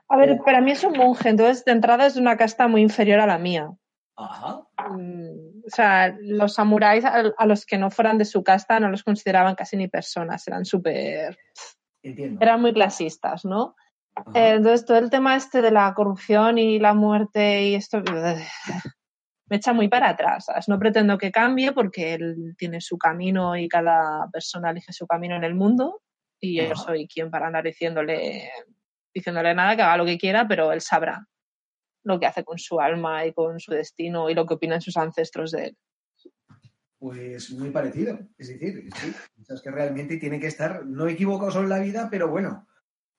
A ver, para mí es un monje, entonces de entrada es de una casta muy inferior a la mía. Ajá. Mm, O sea, los samuráis a, los que no fueran de su casta no los consideraban casi ni personas, eran súper. Entiendo. eran muy clasistas, ¿no? Ajá. Eh, entonces todo el tema este de la corrupción y la muerte y esto me echa muy para atrás. ¿sabes? No pretendo que cambie porque él tiene su camino y cada persona elige su camino en el mundo y yo soy quien para andar diciéndole, diciéndole nada, que haga lo que quiera, pero él sabrá lo que hace con su alma y con su destino y lo que opinan sus ancestros de él. Pues muy parecido. Es decir, sí, piensas que realmente tiene que estar no equivocado sobre la vida, pero bueno. [LAUGHS]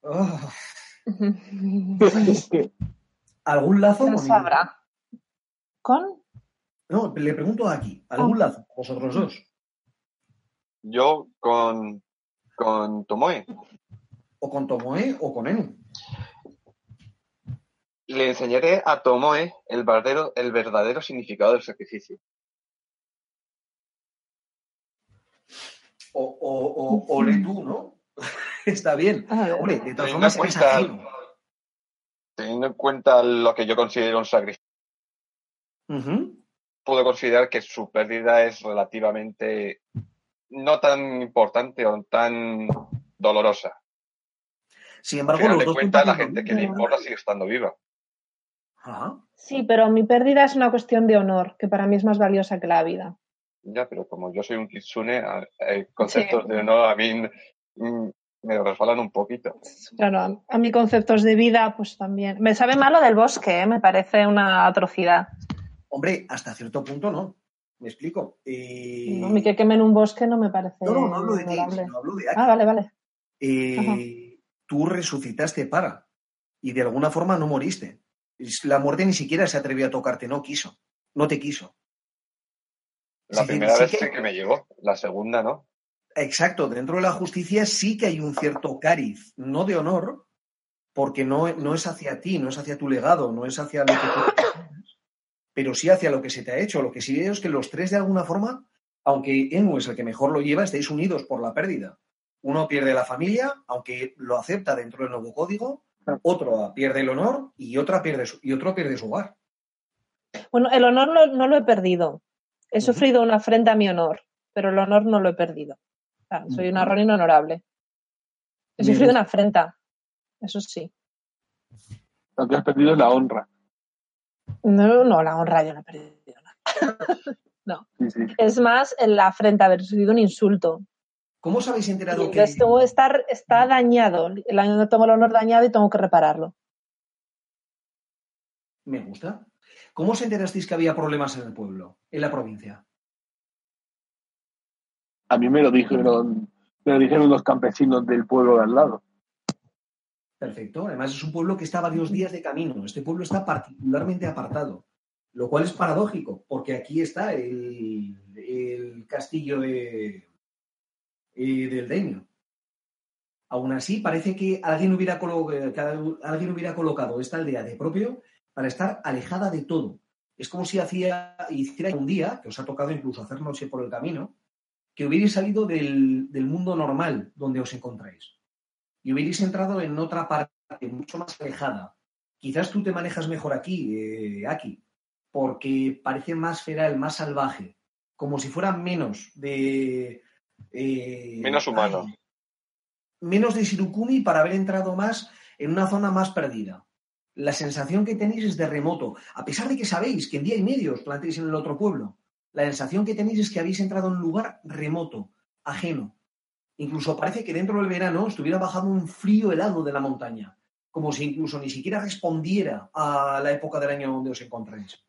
Oh, ¿Algún lazo? Sabrá. ¿Con? No, le pregunto aquí. ¿Algún Ah. lazo? Vosotros dos. Yo con, con Tomoe O con Tomoe o con Enu. le enseñaré a Tomoe el verdadero, el verdadero significado del sacrificio. O, o, o, ole tú, ¿no? [LAUGHS] Está bien. A ver. Hombre, de todas Teniendo formas. Teniendo en cuenta lo que yo considero un sacrificio, Puedo considerar que su pérdida es relativamente no tan importante o tan dolorosa. Sin Al embargo, final los de dos cuentas, la gente que le importa sigue estando viva. Ajá. Sí, pero mi pérdida es una cuestión de honor, que para mí es más valiosa que la vida. Ya, pero como yo soy un kitsune, conceptos Sí. de honor a mí mm, me resbalan un poquito. Claro, a, mí conceptos de vida, pues también. Me sabe mal lo del bosque, ¿eh? me parece una atrocidad. Hombre, hasta cierto punto no. Me explico. Eh, A mí que quemen un bosque no me parece No, no, no hablo de ti, sino hablo de aquí. Ah, vale, vale. Eh, tú resucitaste para y de alguna forma no moriste. La muerte ni siquiera se atrevió a tocarte, no quiso, no te quiso. La Sí, primera sí vez que- sí que me llegó, la segunda no. Exacto, dentro de la justicia sí que hay un cierto cariz, no de honor, porque no, no es hacia ti, no es hacia tu legado, no es hacia lo que tú [COUGHS] pero sí hacia lo que se te ha hecho. Lo que sí veo es que los tres de alguna forma, aunque Enu es el que mejor lo lleva, estáis unidos por la pérdida. Uno pierde la familia, aunque lo acepta dentro del nuevo código, otro pierde el honor y, otra pierde su, y otro pierde su hogar. Bueno, el honor lo- no lo he perdido. He sufrido una afrenta a mi honor, pero el honor no lo he perdido. O sea, soy una. Ronin honorable. He sufrido una afrenta, eso sí. Lo que has perdido es la honra. No, no, la honra yo no he perdido nada. [LAUGHS] Sí, sí. Es más, la afrenta, haber recibido un insulto. ¿Cómo os habéis Y enterado tengo que estar, está dañado. El año tengo el honor dañado y tengo que repararlo. me gusta? ¿Cómo os enterasteis que había problemas en el pueblo, en la provincia? A mí me lo dijeron, me lo dijeron los campesinos del pueblo de al lado. Perfecto. Además, es un pueblo que está a varios días de camino. Este pueblo está particularmente apartado, lo cual es paradójico, porque aquí está el, el castillo de, eh, del Daimyo. Aún así, parece que alguien hubiera, colo- eh, que alguien hubiera colocado esta aldea de propio para estar alejada de todo. Es como si hacía, hiciera un día, que os ha tocado incluso hacer noche por el camino, que hubierais salido del, del mundo normal donde os encontráis y hubierais entrado en otra parte mucho más alejada. Quizás tú te manejas mejor aquí, eh, aquí, porque parece más feral, más salvaje, como si fuera menos de... eh, Menos humano. ay, menos de Shirukumi para haber entrado más en una zona más perdida. La sensación que tenéis es de remoto, a pesar de que sabéis que en día y medio os plantéis en el otro pueblo. La sensación que tenéis es que habéis entrado en un lugar remoto, ajeno. Incluso parece que dentro del verano estuviera bajando un frío helado de la montaña, como si incluso ni siquiera respondiera a la época del año donde os encontráis.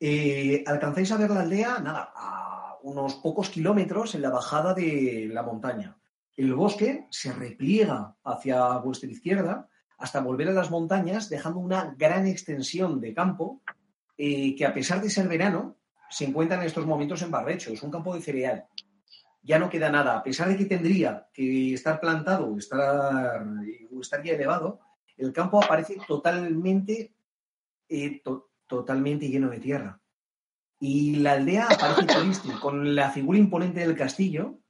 Eh, alcanzáis a ver la aldea, nada, a unos pocos kilómetros en la bajada de la montaña. El bosque se repliega hacia vuestra izquierda hasta volver a las montañas, dejando una gran extensión de campo eh, que, a pesar de ser verano, se encuentra en estos momentos en barrecho. Es un campo de cereal. Ya no queda nada. A pesar de que tendría que estar plantado o estar, estaría elevado, el campo aparece totalmente eh, totalmente lleno de tierra. Y la aldea aparece triste, con la figura imponente del castillo.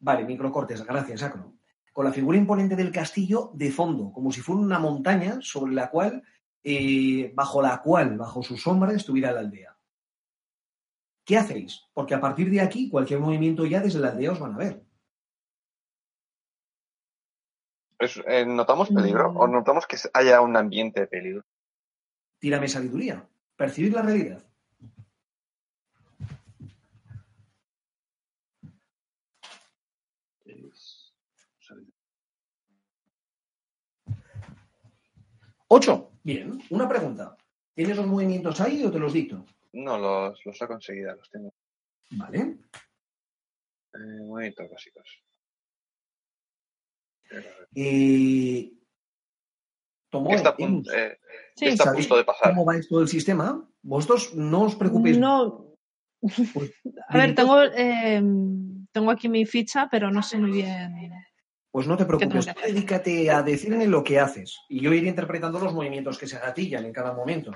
Vale, microcortes, gracias, Sacro. Con la figura imponente del castillo de fondo, como si fuera una montaña sobre la cual, eh, bajo la cual, bajo su sombra, estuviera la aldea. ¿Qué hacéis? Porque a partir de aquí, cualquier movimiento ya desde la aldea os van a ver. Eh, ¿Notamos peligro o notamos que haya un ambiente de peligro? Tírame sabiduría. Percibir la realidad. Ocho. Bien. Una pregunta. ¿Tienes los movimientos ahí o te los dicto? No, los, los he conseguido, los tengo. Vale. Eh, movimientos básicos. Eh, está, eh, está a punto de pasar. ¿Cómo va todo el sistema? Vosotros no os preocupéis. No. Pues, [LAUGHS] A ver, Benito, tengo, eh, tengo aquí mi ficha, pero no sé muy bien. Pues no te preocupes. Tú? Dedícate a decirme lo que haces. Y yo iré interpretando los movimientos que se gatillan en cada momento.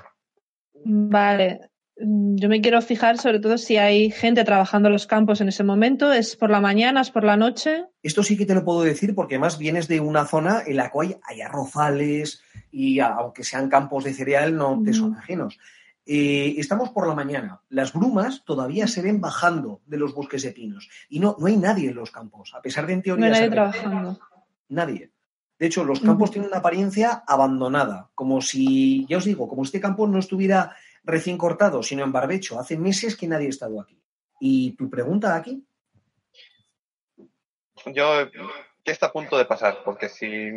Vale. Mm, Yo me quiero fijar sobre todo si hay gente trabajando en los campos en ese momento. ¿Es por la mañana, es por la noche? Esto sí que te lo puedo decir porque más vienes de una zona en la cual hay arrozales y aunque sean campos de cereal no te son ajenos. Eh, estamos por la mañana. Las brumas todavía se ven bajando de los bosques de pinos y no, no hay nadie en los campos, a pesar de en No teoría hay nadie trabajando. Nadie. De hecho, los campos tienen una apariencia abandonada, como si, ya os digo, como si este campo no estuviera recién cortado, sino en barbecho. Hace meses que nadie ha estado aquí. ¿Y tu pregunta aquí? Yo, ¿qué está a punto de pasar? Porque si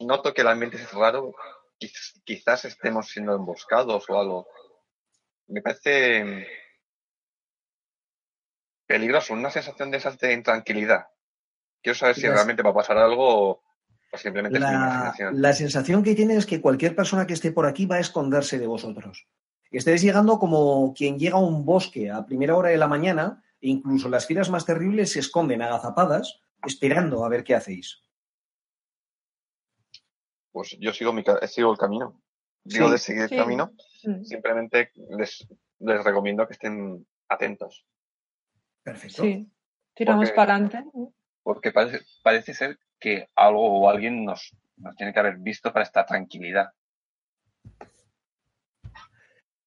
noto que el ambiente es raro, quiz- quizás estemos siendo emboscados o algo. Me parece peligroso, una sensación de esas de intranquilidad. Quiero saber si realmente va a pasar algo o simplemente es mi La, imaginación. la sensación que tiene es que cualquier persona que esté por aquí va a esconderse de vosotros. Estáis llegando como quien llega a un bosque a primera hora de la mañana e incluso las fieras más terribles se esconden agazapadas esperando a ver qué hacéis. Pues yo sigo, mi, sigo el camino. Digo Sí. de seguir Sí. el camino. Mm, Simplemente les, les recomiendo que estén atentos. Perfecto. Sí. Tiramos Porque- para adelante. Porque parece, parece ser que algo o alguien nos, nos tiene que haber visto para esta tranquilidad.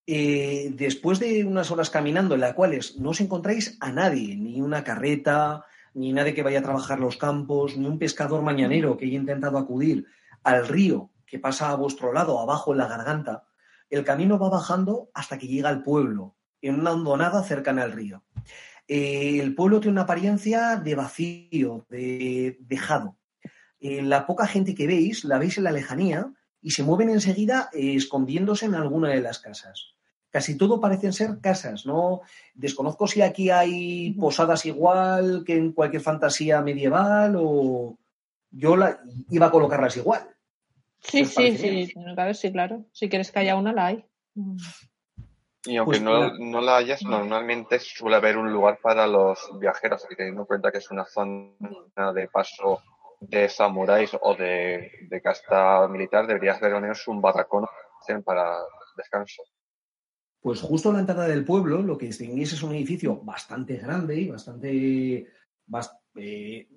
Eh, después de unas horas caminando en las cuales no os encontráis a nadie, ni una carreta, ni nadie que vaya a trabajar los campos, ni un pescador mañanero que haya intentado acudir al río que pasa a vuestro lado, abajo en la garganta, el camino va bajando hasta que llega al pueblo, en una hondonada cercana al río. Eh, el pueblo tiene una apariencia de vacío, de dejado. Eh, la poca gente que veis, la veis en la lejanía y se mueven enseguida escondiéndose en alguna de las casas. Casi todo parecen ser casas, ¿no? Desconozco si aquí hay posadas igual que en cualquier fantasía medieval o yo la, iba a colocarlas igual. Sí, ¿Os sí, sí. Claro, sí, claro. Si quieres que haya una, la hay. Y aunque Pues no, la- no la hayas, normalmente suele haber un lugar para los viajeros, y teniendo en cuenta que es una zona de paso de samuráis o de, de casta militar, deberías ver al menos un barracón para descanso. Pues justo a la entrada del pueblo lo que distinguís es un edificio bastante grande y bastante, bas- eh,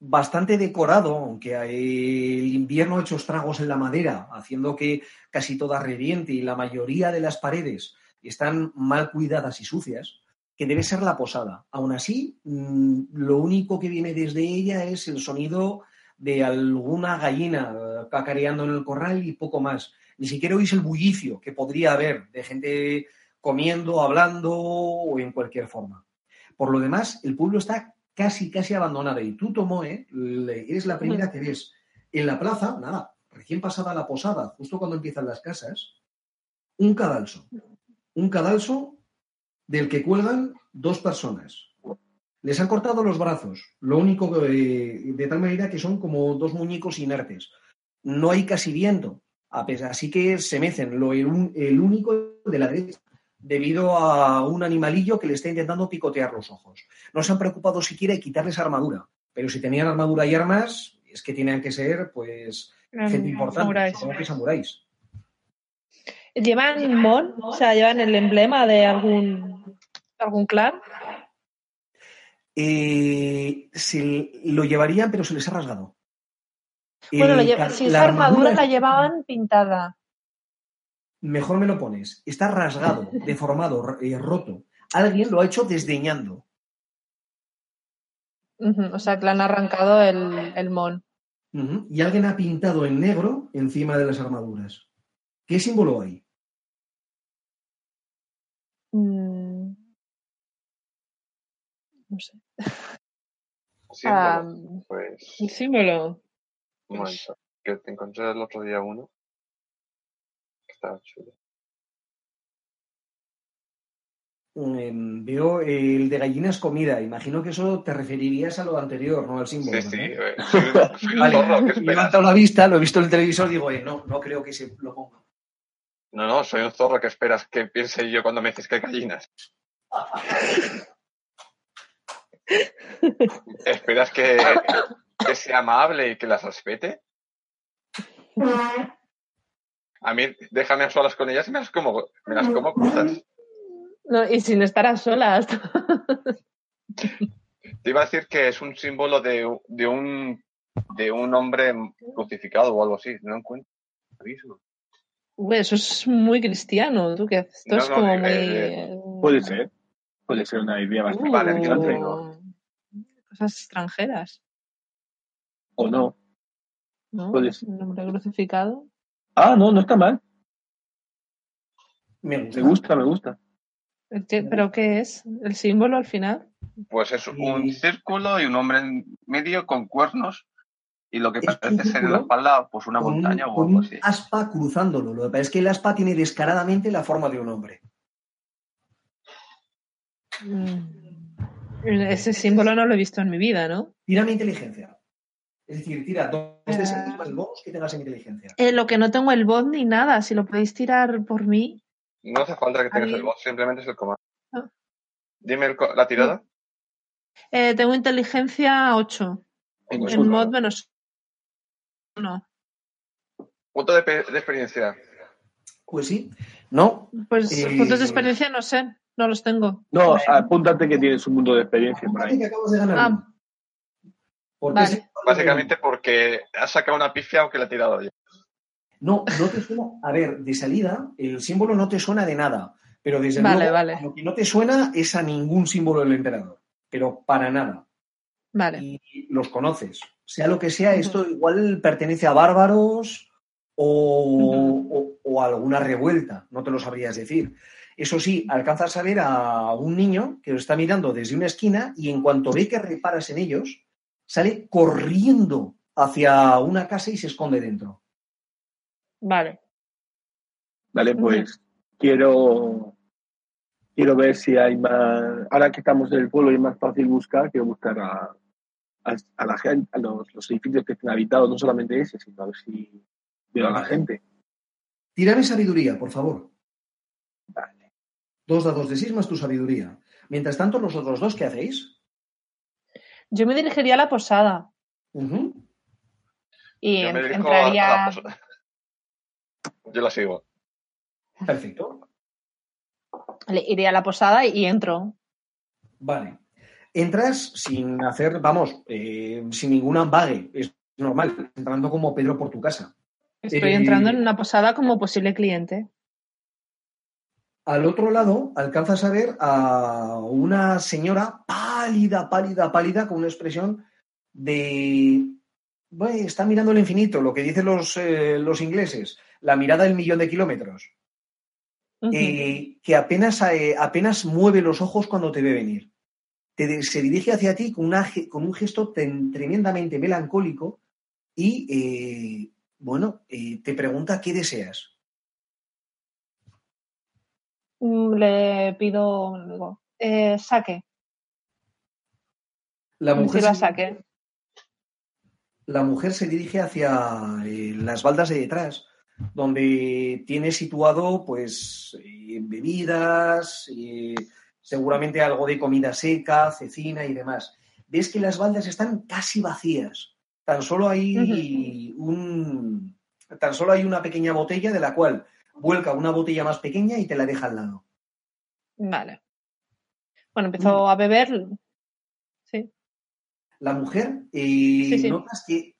bastante decorado, aunque el invierno ha hecho estragos en la madera, haciendo que casi toda reviente y la mayoría de las paredes están mal cuidadas y sucias, que debe ser la posada. Aún así, mm, lo único que viene desde ella es el sonido de alguna gallina eh, cacareando en el corral y poco más. Ni siquiera oís el bullicio que podría haber de gente comiendo, hablando o en cualquier forma. Por lo demás, el pueblo está casi, casi abandonado. Y tú, Tomoe, eres la primera que ves en la plaza, nada, recién pasada la posada, justo cuando empiezan las casas, un cadalso. Un cadalso del que cuelgan dos personas. Les han cortado los brazos, lo único que, de tal manera que son como dos muñecos inertes. No hay casi viento, así que se mecen. Lo, el, único de la derecha, debido a un animalillo que le está intentando picotear los ojos. No se han preocupado siquiera de quitarles armadura, pero si tenían armadura y armas, es que tenían que ser, pues, gente importante. samuráis. supongo que samuráis. ¿Llevan mon? O sea, ¿llevan el emblema de algún, algún clan? Eh, se lo llevarían, pero se les ha rasgado. Bueno, El si esa armadura la llevaban pintada. Mejor me lo pones. Está rasgado, [LAUGHS] deformado, eh, roto. Alguien lo ha hecho desdeñando. O sea, que le han arrancado el, el mon. Y alguien ha pintado en negro encima de las armaduras. ¿Qué símbolo hay? Mm. No sé. Sí, Ah, pues símbolo. Un momento. Que te encontré el otro día uno. que Estaba chulo. Mm, veo el de gallinas comida. Imagino que eso te referirías a lo anterior, no al símbolo. Sí, sí. eh, [LAUGHS] Soy, un- soy un Vale, zorro, ¿qué he esperas? levantado la vista, lo he visto en el televisor, digo, eh, no, no creo que se lo ponga. No, no, soy un zorro que esperas que piense yo cuando me dices que hay gallinas. [LAUGHS] ¿Esperas que, que sea amable y que las respete? A mí, déjame a solas con ellas y me las como, me las como crudas. No, y sin estar a solas. Te iba a decir que es un símbolo de, de un de un hombre crucificado o algo así. No encuentro. eso es muy cristiano. ¿tú haces? Esto No, es no, como eh, muy. eh, Puede ser. Puede ser una idea bastante Vale, Uh, interesante. Cosas extranjeras, O no. ¿no? Puede ser. Un hombre crucificado. Ah, no, no está mal. Me gusta. Me gusta, me gusta. ¿Qué- ¿Pero qué es? ¿El símbolo al final? Pues es un círculo y un hombre en medio con cuernos y lo que parece ser en la espalda, pues una Con un, montaña o algo un así. aspa cruzándolo. Lo que pasa es que el aspa tiene descaradamente la forma de un hombre. Mm. Ese símbolo no lo he visto en mi vida, ¿no? Tira mi inteligencia. Es decir, tira dos de Ah. seis más el bonus que tengas en inteligencia. Eh, lo que no tengo el bot ni nada. Si lo podéis tirar por mí. No hace falta que tengas el bot, simplemente es el comando. Ah. Dime el la tirada. Eh, tengo inteligencia 8. Menos En uno, mod ¿no? menos 1. Punto de, pe- de experiencia. Pues sí. No. Pues Eh, puntos de experiencia no sé. No los tengo. No, apúntate que tienes un mundo de experiencia por Parece ahí. que acabas de ganar. Ah. Vale. Básicamente porque has sacado una pifia aunque la he tirado yo. No, no te suena. A ver, de salida, el símbolo no te suena de nada. Pero desde Vale, luego, vale. lo que no te suena es a ningún símbolo del emperador. Pero para nada. Vale. y los conoces. Sea lo que sea, esto igual pertenece a bárbaros o, o- o a alguna revuelta, no te lo sabrías decir. Eso sí, alcanzas a ver a un niño que lo está mirando desde una esquina y en cuanto ve que reparas en ellos, sale corriendo hacia una casa y se esconde dentro. Vale. Vale, pues quiero quiero ver si hay más. Ahora que estamos en el pueblo y es más fácil buscar, quiero buscar a, a, a la gente, a los, los edificios que estén habitados, no solamente ese, sino a ver si veo a la gente. Tírame sabiduría, por favor. Vale. Dos dados de seis más tu sabiduría. Mientras tanto, los otros dos, ¿qué hacéis? Yo me dirigiría a la posada. Y Yo en- a la entraría. posada. Yo la sigo. Perfecto. le- Iría a la posada y entro. Vale. Entras sin hacer, vamos, eh, sin ningún ambague. Es normal, entrando como Pedro por tu casa. Estoy Eh, entrando en una posada como posible cliente. Al otro lado alcanzas a ver a una señora pálida, pálida, pálida, con una expresión de... Bueno, está mirando el infinito, lo que dicen los, eh, los ingleses, la mirada del millón de kilómetros. eh, que apenas, eh, apenas mueve los ojos cuando te ve venir. Te- se dirige hacia ti con, una con un gesto ten- tremendamente melancólico y, bueno, te pregunta qué deseas. Mm, Le pido digo, saque. La mujer, se, saque. la mujer se dirige hacia eh, las baldas de detrás, donde tiene situado, pues, eh, bebidas, eh, seguramente algo de comida seca, cecina y demás. Ves que las baldas están casi vacías. Tan solo hay un, tan solo hay una pequeña botella de la cual vuelca una botella más pequeña y te la deja al lado. Vale. Bueno, empezó a beber. La mujer, eh, Sí, sí. notas que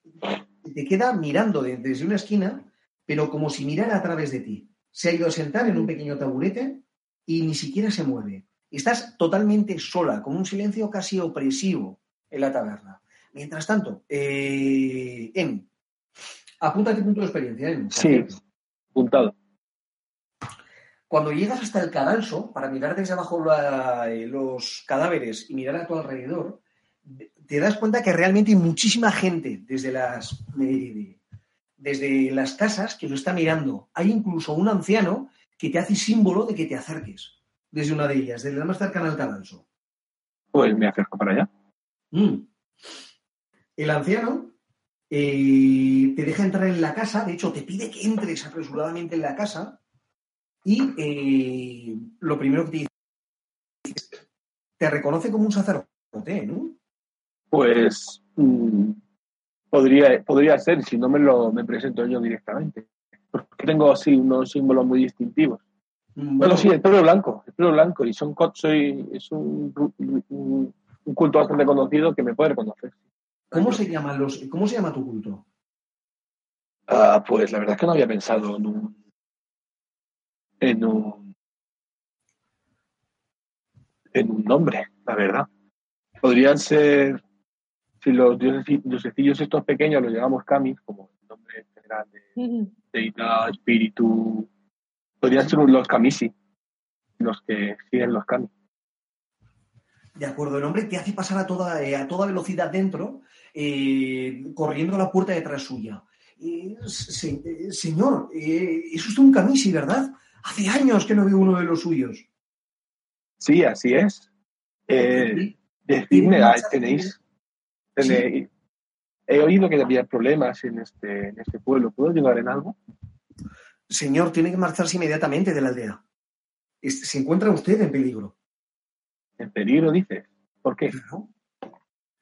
te queda mirando de- desde una esquina, pero como si mirara a través de ti. Se ha ido a sentar en un pequeño taburete y ni siquiera se mueve. Estás totalmente sola, con un silencio casi opresivo en la taberna. Mientras tanto, eh, Emi, apúntate punto de experiencia, Emi. Sí. Apuntado. Cuando llegas hasta el cadalso, para mirar desde abajo la- eh, los cadáveres y mirar a tu alrededor, te das cuenta que realmente hay muchísima gente desde las, desde las casas que lo está mirando. Hay incluso un anciano que te hace símbolo de que te acerques desde una de ellas, desde la más cercana al cadalso. Pues me acerco para allá. Mm. El anciano eh, te deja entrar en la casa, de hecho te pide que entres apresuradamente en la casa y eh, lo primero que te dice es, te reconoce como un sacerdote, ¿no? Pues mm, podría, podría ser si no me lo me presento yo directamente. Porque tengo así unos símbolos muy distintivos. Mm, Bueno, sí, el pelo blanco, el pelo blanco. Y son soy, es un, un, un culto bastante conocido que me puede reconocer. ¿Cómo se llaman los, cómo se llama tu culto? Ah, pues la verdad es que no había pensado en un. en un. en un nombre, la verdad. Podrían ser. Si los dioseci- diosecillos estos pequeños los llamamos kamis, como el nombre general de deidad, espíritu. Podrían ser los kamisi, los que siguen los kamis. De acuerdo, el hombre te hace pasar a toda, eh, a toda velocidad dentro, eh, corriendo a la puerta detrás suya. Eh, se- eh, señor, eh, es usted un camisi, ¿verdad? Hace años que no veo uno de los suyos. Sí, así es. Eh, Decidme, ah, he oído que había problemas en este, en este pueblo. ¿Puedo ayudar en algo? Señor, tiene que marcharse inmediatamente de la aldea. Se encuentra usted en peligro. En peligro, dices. ¿Por qué?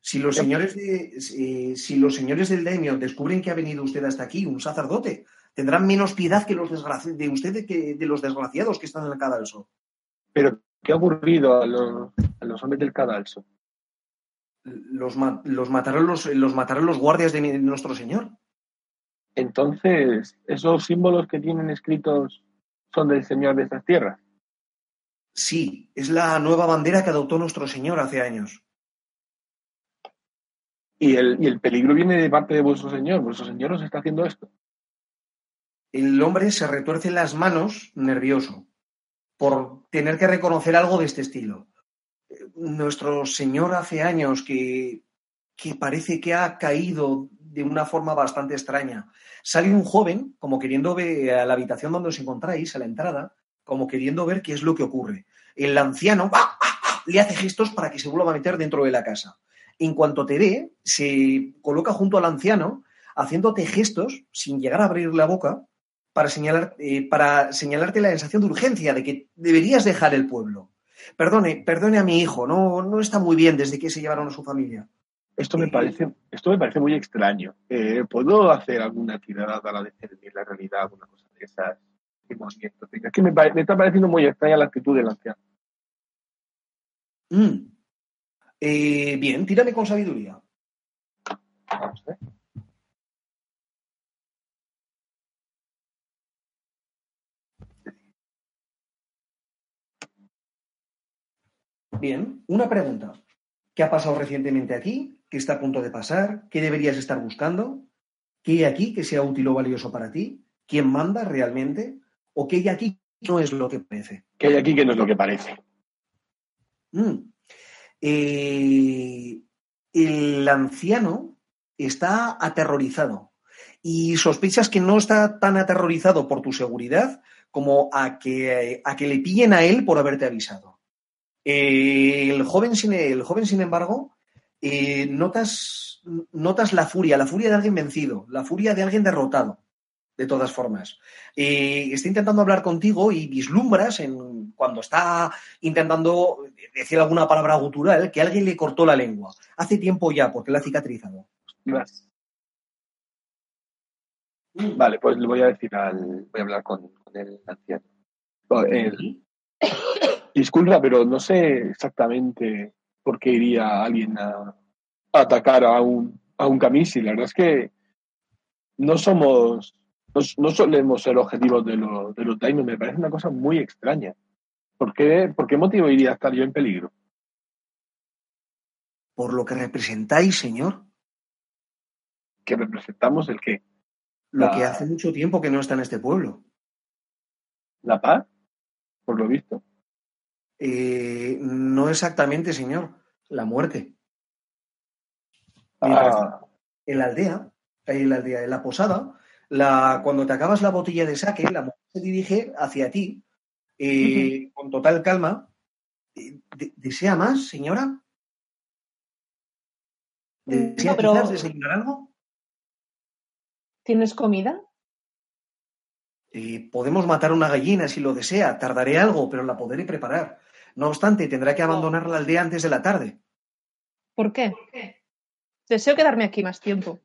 Si los señores, de, eh, si los señores del Daimio descubren que ha venido usted hasta aquí, un sacerdote, tendrán menos piedad que los de usted de, que, de los desgraciados que están en el cadalso. Pero, ¿qué ha ocurrido a los, a los hombres del cadalso? Los, los, mataron los, los mataron los guardias de, mi- de nuestro señor. Entonces, ¿esos símbolos que tienen escritos son del señor de estas tierras? Sí, es la nueva bandera que adoptó nuestro señor hace años. Y el, y el peligro viene de parte de vuestro señor. Vuestro señor os está haciendo esto. El hombre se retuerce las manos nervioso por tener que reconocer algo de este estilo. Nuestro señor hace años que, que parece que ha caído de una forma bastante extraña. Sale un joven, como queriendo ver a la habitación donde os encontráis, a la entrada, como queriendo ver qué es lo que ocurre. El anciano ¡ah, ah, ah! le hace gestos para que se vuelva a meter dentro de la casa. En cuanto te ve, se coloca junto al anciano, haciéndote gestos, sin llegar a abrir la boca, para, señalar, eh, para señalarte la sensación de urgencia de que deberías dejar el pueblo. Perdone, perdone a mi hijo, no, no está muy bien desde que se llevaron a su familia. Esto me Sí. parece, esto me parece muy extraño. Eh, ¿Puedo hacer alguna tirada para discernir la realidad, alguna cosa de esas? Es que me, está pareciendo muy extraña la actitud del anciano. Mm. Eh, bien, tírame con sabiduría. Vamos a ver. Bien, una pregunta. ¿Qué ha pasado recientemente aquí? ¿Qué está a punto de pasar? ¿Qué deberías estar buscando? ¿Qué hay aquí que sea útil o valioso para ti? ¿Quién manda realmente? ¿O qué hay aquí no es lo que parece. ¿Qué hay aquí que no es lo que parece? Mm. Eh, el anciano está aterrorizado y sospechas que no está tan aterrorizado por tu seguridad como a que, a que le pillen a él por haberte avisado. Eh, el, joven, sin, el joven, sin embargo, eh, notas, notas la furia, la furia de alguien vencido, la furia de alguien derrotado, de todas formas. Eh, está intentando hablar contigo y vislumbras en, cuando está intentando decir alguna palabra gutural que alguien le cortó la lengua. Hace tiempo ya, porque la ha cicatrizado. Gracias. Vale, pues le voy a decir al. Voy a hablar con, con el anciano. El- disculpa, pero no sé exactamente por qué iría alguien a, a atacar a un, a un Kamisi. La verdad es que no somos. No, no solemos ser objetivos de, los de los daimon. Me parece una cosa muy extraña. ¿Por qué, ¿Por qué motivo iría a estar yo en peligro? Por lo que representáis, señor, ¿Que representamos el qué? lo que hace mucho tiempo que no está en este pueblo. ¿La paz? Por lo visto. Eh, no exactamente, señor, la muerte. Ah, en la aldea, en la aldea, en la posada, la, cuando te acabas la botella de saque, la mujer se dirige hacia ti eh, con total calma. Eh, de- ¿Desea más, señora? ¿Desea No, pero- desayunar algo? ¿Tienes comida? Eh, podemos matar una gallina si lo desea. Tardaré algo, pero la podré preparar. No obstante, tendrá que abandonar la aldea antes de la tarde. ¿Por qué? Deseo quedarme aquí más tiempo.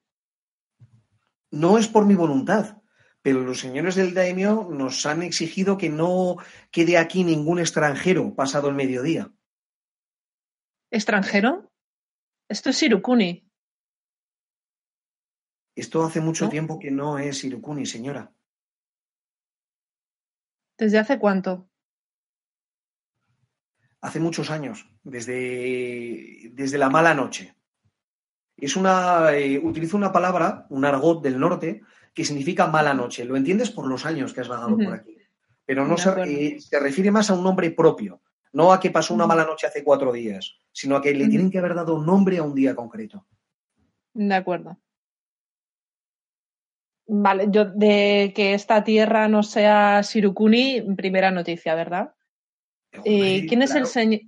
No es por mi voluntad, pero los señores del daimyo nos han exigido que no quede aquí ningún extranjero pasado el mediodía. ¿Extranjero? Esto es Irukuni. Esto hace mucho ¿No? tiempo que no es Irukuni, señora. ¿Desde hace cuánto? Hace muchos años, desde, desde la mala noche. Es una, eh, utilizo una palabra, un argot del norte, que significa mala noche. Lo entiendes por los años que has vagado por aquí. Pero no se, eh, se refiere más a un nombre propio, no a que pasó una mala noche hace cuatro días, sino a que le tienen que haber dado un nombre a un día concreto. De acuerdo. Vale, yo de que esta tierra no sea Sirukuni, primera noticia, ¿verdad? ¿Y Hombre, quién es el señor?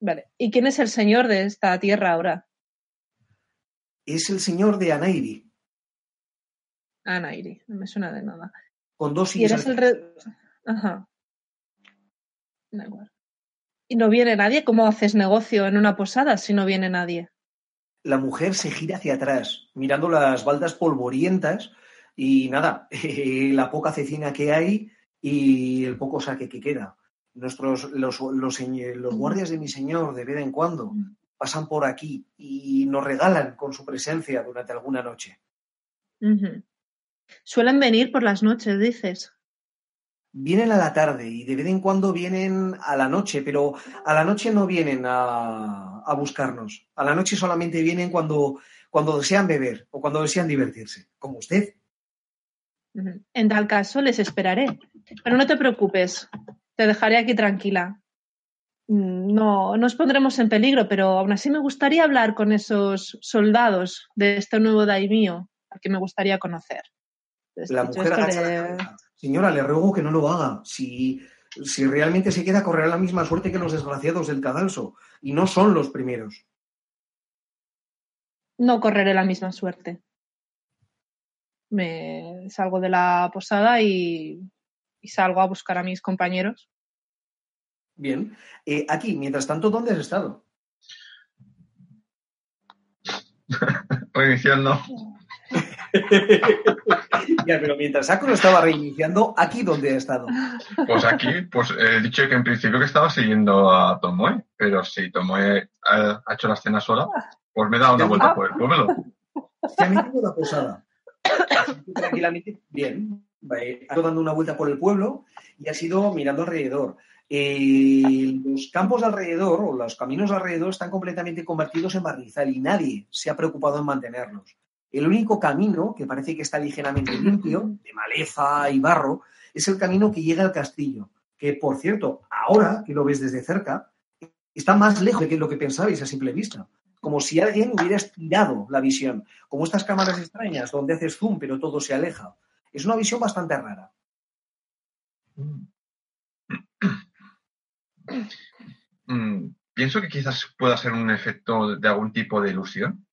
Vale. ¿Y quién es el señor de esta tierra ahora? Es el señor de Anairi, Ah, Nairi, no me suena de nada. con dos ¿Y eres el re- Ajá. ¿Y no viene nadie? ¿Cómo haces negocio en una posada si no viene nadie? La mujer se gira hacia atrás, mirando las baldas polvorientas y nada, [LAUGHS] la poca cecina que hay y el poco saque que queda. Nuestros, los, los, los guardias de mi señor, de vez en cuando, pasan por aquí y nos regalan con su presencia durante alguna noche. Suelen venir por las noches, dices. Vienen a la tarde y de vez en cuando vienen a la noche, pero a la noche no vienen a, a buscarnos. A la noche solamente vienen cuando, cuando desean beber o cuando desean divertirse, como usted. En tal caso, les esperaré. Pero no te preocupes, te dejaré aquí tranquila. Mm, No, no os pondremos en peligro, pero aún así me gustaría hablar con esos soldados de este nuevo daimio al que me gustaría conocer. Entonces, La mujer la cabeza. Señora, le ruego que no lo haga. Si, si realmente se queda, correrá la misma suerte que los desgraciados del cadalso. Y no son los primeros. no correré la misma suerte. Me salgo de la posada y, y salgo a buscar a mis compañeros. Bien. Eh, aquí, mientras tanto, ¿dónde has estado? [LAUGHS] Reiniciando. [LAUGHS] ya, pero mientras Saco lo estaba reiniciando, ¿aquí dónde ha estado? Pues aquí, pues he dicho que en principio que estaba siguiendo a Tomoe, pero si Tomoe ha, ha hecho la escena sola, pues me he dado una vuelta por el pueblo. Se ha metido la posada. [COUGHS] Tranquilamente, bien. Ha ido dando una vuelta por el pueblo y ha ido mirando alrededor. Los campos alrededor o los caminos alrededor están completamente convertidos en barrizal y nadie se ha preocupado en mantenerlos. El único camino, que parece que está ligeramente limpio, de maleza y barro, es el camino que llega al castillo. que por cierto, ahora que lo ves desde cerca, está más lejos de lo que pensabais a simple vista. Como si alguien hubiera estirado la visión, como estas cámaras extrañas donde haces zoom pero todo se aleja. Es una visión bastante rara. Mm, pienso que quizás pueda ser un efecto de algún tipo de ilusión.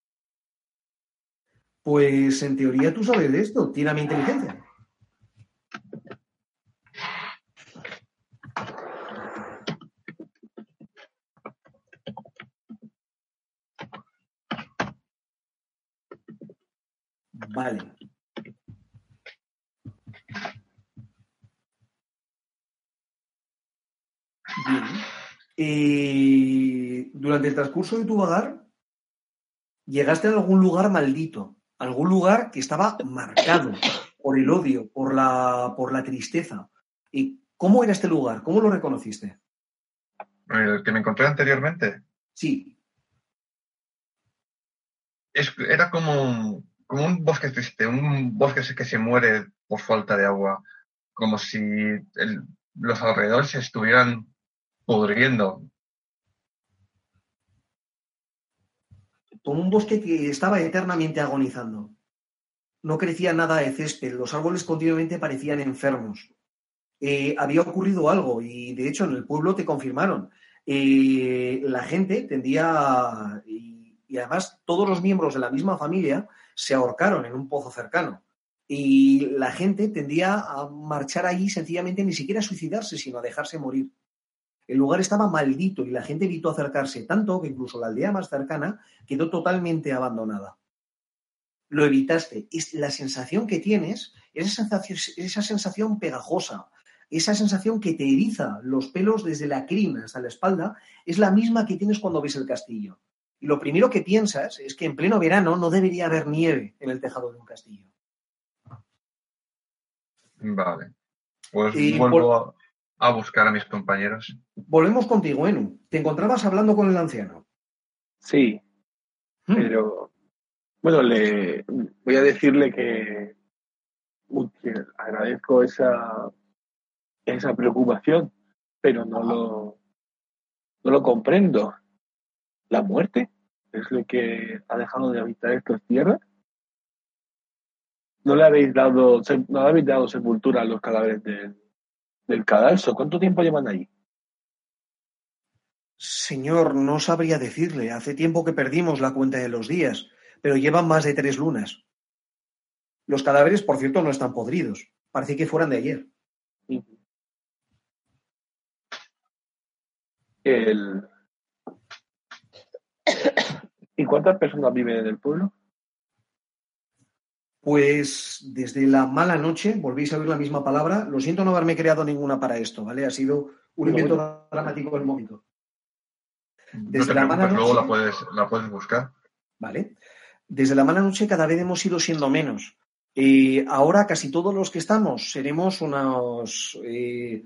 Pues en teoría tú sabes de esto, tiene mi inteligencia. Vale. Bien. Y durante el transcurso de tu vagar, llegaste a algún lugar maldito, algún lugar que estaba marcado por el odio, por la, por la tristeza. ¿Y cómo era este lugar? ¿Cómo lo reconociste? El que me encontré anteriormente. Sí. Es- era como, como un bosque triste, un bosque que se muere por falta de agua, como si el- los alrededores estuvieran pudriendo. como un bosque que estaba eternamente agonizando. No crecía nada de césped, los árboles continuamente parecían enfermos. Eh, había ocurrido algo y de hecho en el pueblo te confirmaron. Eh, la gente tendía, y, y además todos los miembros de la misma familia se ahorcaron en un pozo cercano. Y la gente tendía a marchar allí sencillamente ni siquiera a suicidarse, sino a dejarse morir. El lugar estaba maldito y la gente evitó acercarse tanto que incluso la aldea más cercana quedó totalmente abandonada. Lo evitaste. Es la sensación que tienes, esa sensación, esa sensación pegajosa, esa sensación que te eriza los pelos desde la crin hasta la espalda, es la misma que tienes cuando ves el castillo. Y lo primero que piensas es que en pleno verano no debería haber nieve en el tejado de un castillo. Vale. Pues Y vuelvo a, a buscar a mis compañeros. Volvemos contigo, Enu. Te encontrabas hablando con el anciano. Sí, Hmm. pero bueno, le voy a decirle que, uy, que agradezco esa, esa preocupación, pero no lo, no lo comprendo. ¿La muerte es lo que ha dejado de habitar estas tierras? ¿No le habéis dado, se- no le habéis dado sepultura a los cadáveres del, del cadalso? ¿Cuánto tiempo llevan ahí? Señor, no sabría decirle. Hace tiempo que perdimos la cuenta de los días, pero llevan más de tres lunas. Los cadáveres, por cierto, no están podridos. Parece que fueran de ayer. El... ¿Y cuántas personas viven en el pueblo? Pues desde la mala noche, volvéis a oír la misma palabra. Lo siento no haberme creado ninguna para esto, ¿vale? Ha sido un invento dramático del momento. No Desde te la mala preocupes, luego noche- la puedes, la puedes buscar. ¿vale? Desde la mala noche cada vez hemos ido siendo menos. Eh, ahora casi todos los que estamos seremos unos, eh,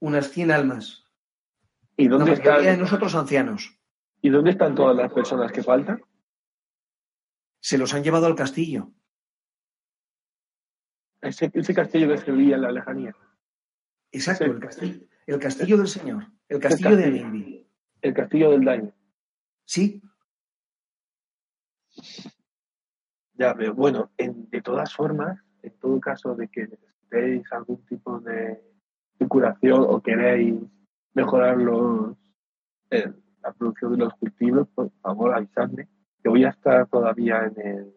unas 100 almas. ¿Y La dónde, mayoría de están, nosotros ancianos. ¿Y dónde están todas las personas que faltan? Se los han llevado al castillo. Ese, ese castillo que se veía en la lejanía. Exacto, el castillo, el castillo del señor. El castillo de castillo. El castillo del daño. Sí, Ya veo. Bueno, en- de todas formas, en todo caso de que necesitéis algún tipo de, de curación o queréis mejorar los, eh, la producción de los cultivos, por favor avisadme. Que voy a estar todavía en el,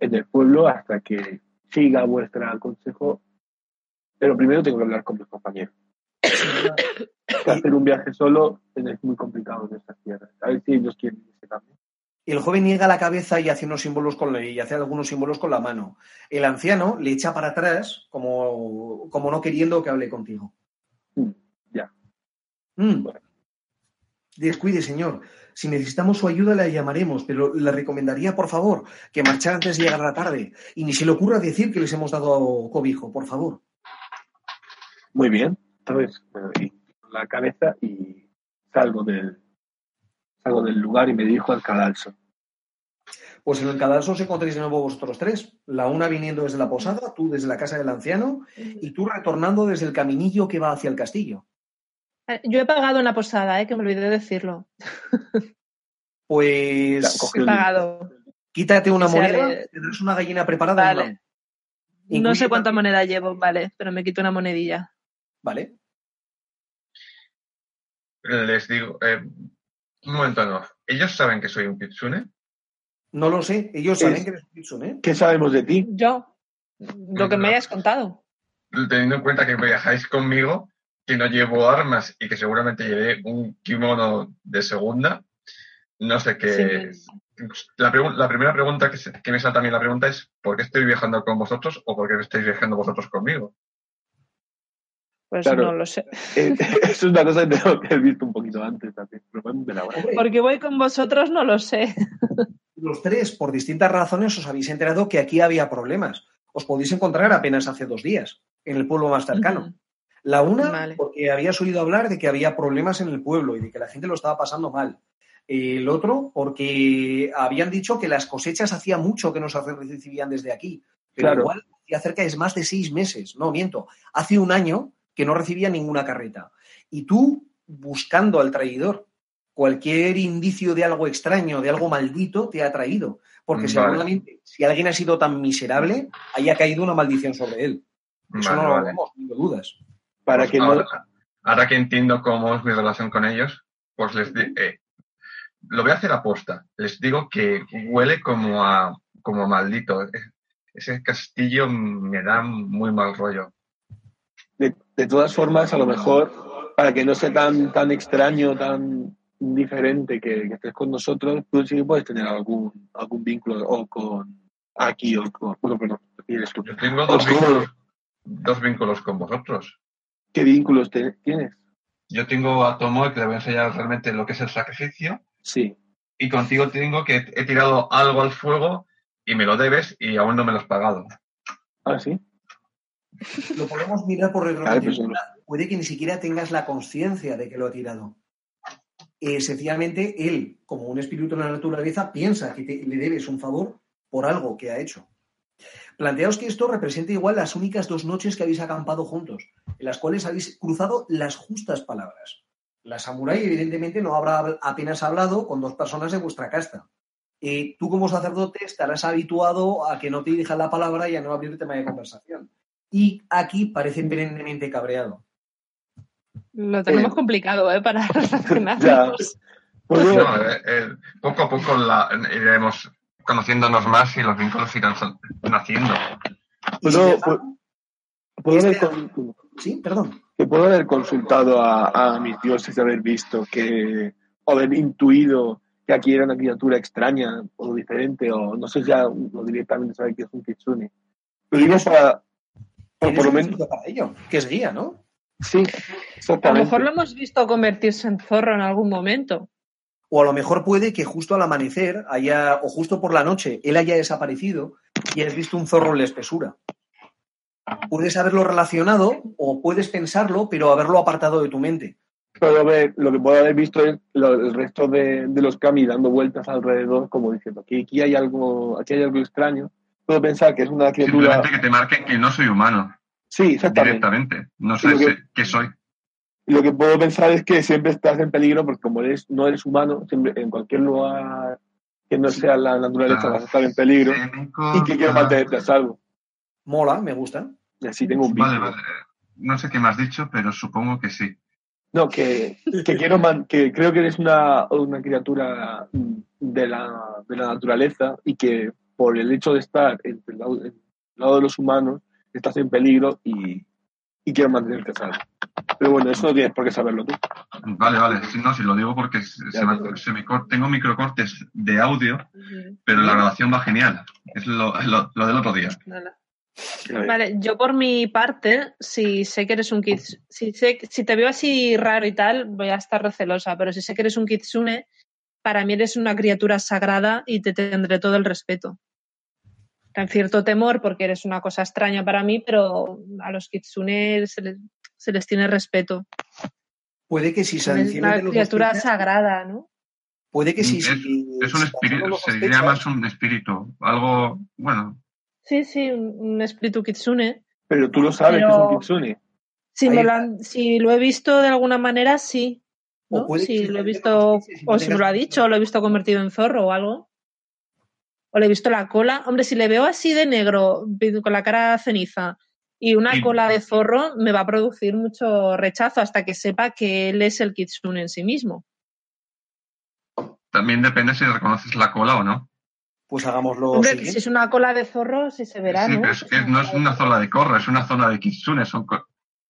en el pueblo hasta que siga vuestro consejo. Pero primero tengo que hablar con mis compañeros. [COUGHS] Hacer un viaje solo es muy complicado en estas tierras. A ver si ellos quieren irse también. El joven niega la cabeza y hace unos símbolos con la, y hace algunos símbolos con la mano. El anciano le echa para atrás como, como no queriendo que hable contigo. Mm, ya. Mm. Bueno. Descuide, señor. Si necesitamos su ayuda, la llamaremos, pero le recomendaría, por favor, que marchara antes de llegar la tarde. Y ni se le ocurra decir que les hemos dado cobijo, por favor. Muy bien. Entonces, me doy la cabeza y salgo del, salgo del lugar y me dirijo al cadalso. Pues en el cadalso os encontréis de nuevo vosotros tres. La una viniendo desde la posada, tú desde la casa del anciano y tú retornando desde el caminillo que va hacia el castillo. Eh, Yo he pagado en la posada, ¿eh? que me olvidé de decirlo. [LAUGHS] Pues He pagado. quítate una O sea, moneda, le- tendrás una gallina preparada. Vale. No sé cuánta también- moneda llevo, vale, pero me quito una monedilla. Vale. Les digo, eh, un momento no. ¿Ellos saben que soy un kitsune? No lo sé. Ellos Es- saben que eres un kitsune. ¿Qué sabemos de ti? Yo, lo que me hayas contado. Teniendo en cuenta que viajáis conmigo, que no llevo armas y que seguramente llevé un kimono de segunda, no sé qué. Sí, La, primera pregunta que, se- que me salta a mí la pregunta es: ¿por qué estoy viajando con vosotros o por qué estáis viajando vosotros conmigo? Pues Claro. no lo sé. Eh, eso es una cosa que tengo que haber visto un poquito antes también. Porque voy con vosotros, no lo sé. los tres, por distintas razones, os habéis enterado que aquí había problemas. Os podéis encontrar apenas hace dos días, en el pueblo más cercano. La una, Vale. porque habías oído hablar de que había problemas en el pueblo y de que la gente lo estaba pasando mal. El otro, porque habían dicho que las cosechas hacía mucho que no se recibían desde aquí. Pero Claro. igual hacía cerca de más de seis meses. No, miento. Hace un año que no recibía ninguna carreta. Y tú, buscando al traidor, cualquier indicio de algo extraño, de algo maldito, te ha traído. Porque Vale. seguramente, si alguien ha sido tan miserable, haya caído una maldición sobre él. Eso Vale, no lo vale. vamos, no dudas. Para Pues que no. ahora, que entiendo cómo es mi relación con ellos, pues les di- eh, lo voy a hacer aposta. Les digo que huele como a, como a maldito. Eh, Ese castillo me da muy mal rollo. De, de todas formas, a lo mejor, para que no sea tan, tan extraño, tan diferente que, que estés con nosotros, tú sí puedes tener algún, algún vínculo o con aquí o con. Bueno, perdón, eres tú. Yo tengo dos vínculos, dos vínculos con vosotros. ¿Qué vínculos te- tienes? Yo tengo a Tomoe que le voy a enseñar realmente lo que es el sacrificio. Sí. Y contigo tengo que he tirado algo al fuego y me lo debes y aún no me lo has pagado. Ah, sí. [LAUGHS] Lo podemos mirar por pues, retrospectiva. Puede que ni siquiera tengas la conciencia de que lo ha tirado. Eh, sencillamente, él, como un espíritu de la naturaleza, piensa que te- le debes un favor por algo que ha hecho. Planteaos que esto representa igual las únicas dos noches que habéis acampado juntos, en las cuales habéis cruzado las justas palabras. La samurái, evidentemente, no habrá apenas hablado con dos personas de vuestra casta. Eh, tú, como sacerdote, estarás habituado a que no te dirijas la palabra y a no abrir tema de conversación. Y aquí parece perennemente cabreado. Lo tenemos Eh. complicado, ¿eh? Para [LAUGHS] relacionarnos. Puedo- No, eh, eh, poco a poco la- iremos conociéndonos más y los vínculos irán naciendo. Y sin puedo- embargo- puedo haber Este- con- Sí, perdón. que puedo haber consultado a, a mis dioses, haber visto que, o haber intuido que aquí era una criatura extraña o diferente, o no sé si ya o directamente saber que es un kitsune. Pero digo para, o Tienes por lo menos, para ello, que es guía, ¿no? sí, A lo exactamente. mejor lo hemos visto convertirse en zorro en algún momento. O a lo mejor puede que justo al amanecer haya, o justo por la noche, él haya desaparecido y hayas visto un zorro en la espesura. Puedes haberlo relacionado o puedes pensarlo, pero haberlo apartado de tu mente. A ver, lo que puedo haber visto es lo- el resto de, de los kami dando vueltas alrededor, como diciendo que aquí hay algo, aquí hay algo extraño. Puedo pensar que es una criatura. Simplemente que te marquen que no soy humano Sí, exactamente. directamente. No sé que- qué soy. Lo que puedo pensar es que siempre estás en peligro porque como eres, no eres humano, siempre, en cualquier lugar que no sea la naturaleza vas a estar en peligro y que quiero mantenerte a salvo. Mola, me gusta. Y así tengo un Vale, vale. No sé qué me has dicho, pero supongo que sí. No, que, que quiero man- que creo que eres una, una criatura de la, de la naturaleza y que por el hecho de estar entre el lado, el lado de los humanos estás en peligro y, y quiero mantenerte a salvo. Pero bueno, eso no tienes por qué saberlo tú. Vale, vale. Sí, no, si lo digo porque se me- se me cor- tengo microcortes de audio, pero la grabación va genial. Es lo, lo- lo del otro día. Vale, yo por mi parte, si sé que eres un kitsune, si, sé, si te veo así raro y tal, voy a estar recelosa, pero si sé que eres un kitsune, para mí eres una criatura sagrada y te tendré todo el respeto. Tan cierto temor porque eres una cosa extraña para mí, pero a los kitsune se les, se les tiene respeto. Puede que si se Es una de los criatura sagrada, ¿no? Puede que sí. es, si- es un espíritu, se diría más un espíritu, algo, bueno, Sí, sí, un, un espíritu kitsune. Pero tú lo sabes que es Pero- un kitsune. Si, me lo han- si lo he visto de alguna manera, sí. O ¿no? Si lo he visto, o si me lo ha dicho, o lo he visto convertido en zorro o algo. O le he visto la cola. Hombre, si le veo así de negro, con la cara ceniza y una cola de zorro, me va a producir mucho rechazo hasta que sepa que él es el kitsune en sí mismo. también depende si reconoces la cola o no. Pues hagámoslo Hombre, si es una cola de zorro, sí se verá, sí, ¿no? pero es que no es una zona de corra, es una zona de kitsune, son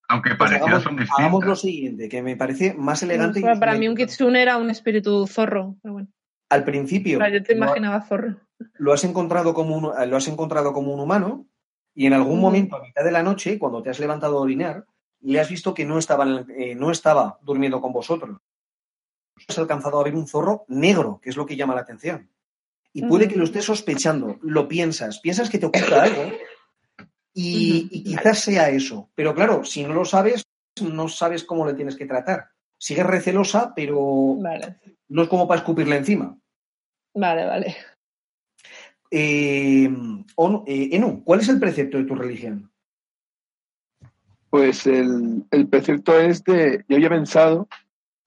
aunque Pues parecidas hagamos, son hagamos lo distintas. siguiente, que me parece más elegante. Y- para mí un kitsune era un espíritu zorro. Pero bueno, Al principio yo te imaginaba zorro. lo has encontrado como un, lo has encontrado como un humano y en algún Ujú. momento a mitad de la noche, cuando te has levantado a orinar, le has visto que no estaba, eh, no estaba durmiendo con vosotros. Has alcanzado a ver un zorro negro, que es lo que llama la atención. Y puede que lo estés sospechando, lo piensas, piensas que te oculta algo y, quizás sea eso. Pero claro, si no lo sabes, no sabes cómo le tienes que tratar. Sigues recelosa, pero Vale, no es como para escupirle encima. vale, vale. Eh, eh, Enu, ¿cuál es el precepto de tu religión? Pues el, el precepto es de. Yo había pensado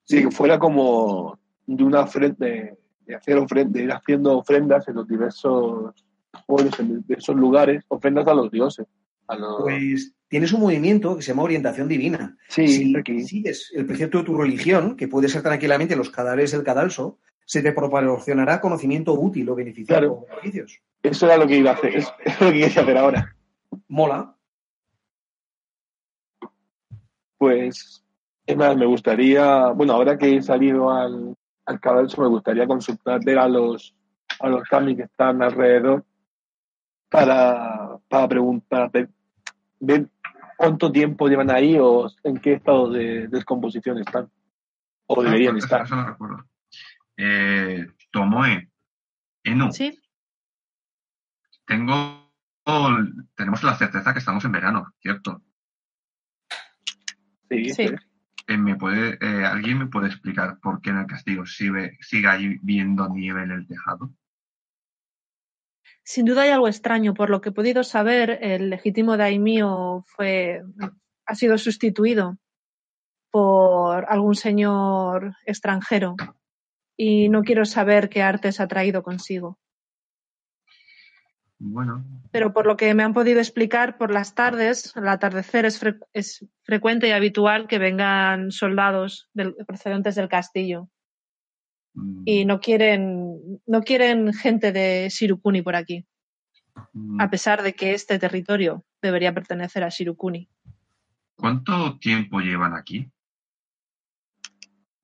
que fuera como de una ofrenda, de, de hacer ofrenda, de ir haciendo ofrendas en los diversos pueblos, en diversos lugares, ofrendas a los dioses. A los... Pues tienes un movimiento que se llama orientación divina. sí, si aquí. sigues el precepto de tu religión, que puede ser tranquilamente los cadáveres del cadalso, se te proporcionará conocimiento útil o beneficiario Claro. o beneficios. Eso era lo que iba a hacer, es, es lo que quería hacer ahora. Mola. Pues, es más, me gustaría, bueno, ahora que he salido al, al cadalso, me gustaría consultar, ver a los, a los kami que están alrededor para, para preguntar, ver, ver cuánto tiempo llevan ahí o en qué estado de descomposición están. O deberían Ah, pues estar. Eso no recuerdo. Eh, Tomoe, Enu, Sí, tengo, tenemos la certeza que estamos en verano, ¿cierto? Sí. Eh, ¿me puede, eh, ¿Alguien me puede explicar por qué en el castillo sigue, sigue ahí viendo nieve en el tejado? sin duda hay algo extraño. Por lo que he podido saber, el legítimo daimio fue, ha sido sustituido por algún señor extranjero y no quiero saber qué artes ha traído consigo. Bueno, Pero por lo que me han podido explicar, por las tardes, al atardecer es, fre- es frecuente y habitual que vengan soldados del- procedentes del castillo. mm, Y no quieren, no quieren gente de Shirukuni por aquí, mm, a pesar de que este territorio debería pertenecer a Shirukuni. ¿cuánto tiempo llevan aquí?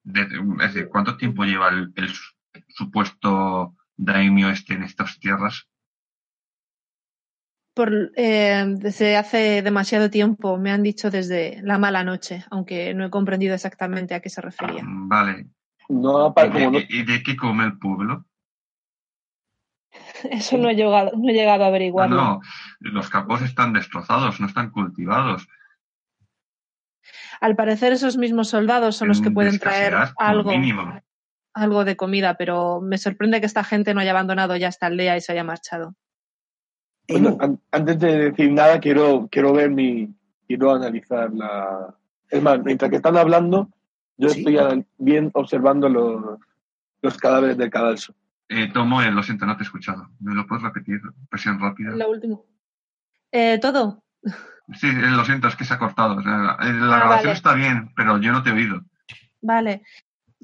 De- es decir, ¿cuánto tiempo lleva el, el su- supuesto daimio este en estas tierras? Por, eh, desde hace demasiado tiempo, me han dicho desde la mala noche, aunque no he comprendido exactamente a qué se refería. Mm, Vale. No, ¿Y apa- como no- de, y de qué come el pueblo? [LAUGHS] Eso no he llegado, no he llegado a No, averiguarlo. no, los campos están destrozados, no están cultivados. Al parecer, esos mismos soldados son los que pueden traer algo, algo de comida, pero me sorprende que esta gente no haya abandonado ya esta aldea y se haya marchado. Bueno, an- antes de decir nada, quiero, quiero ver mi. Quiero analizar la. Es más, mientras que están hablando, yo Sí. estoy bien observando los, los cadáveres del cadalso. Eh, Tomoe, lo siento, no te he escuchado. ¿Me lo puedes repetir? Presión rápida. Lo último. Eh, ¿Todo? Sí, eh, lo siento, es que se ha cortado. O sea, la eh, la Ah, grabación vale. está bien, pero yo no te he oído. Vale.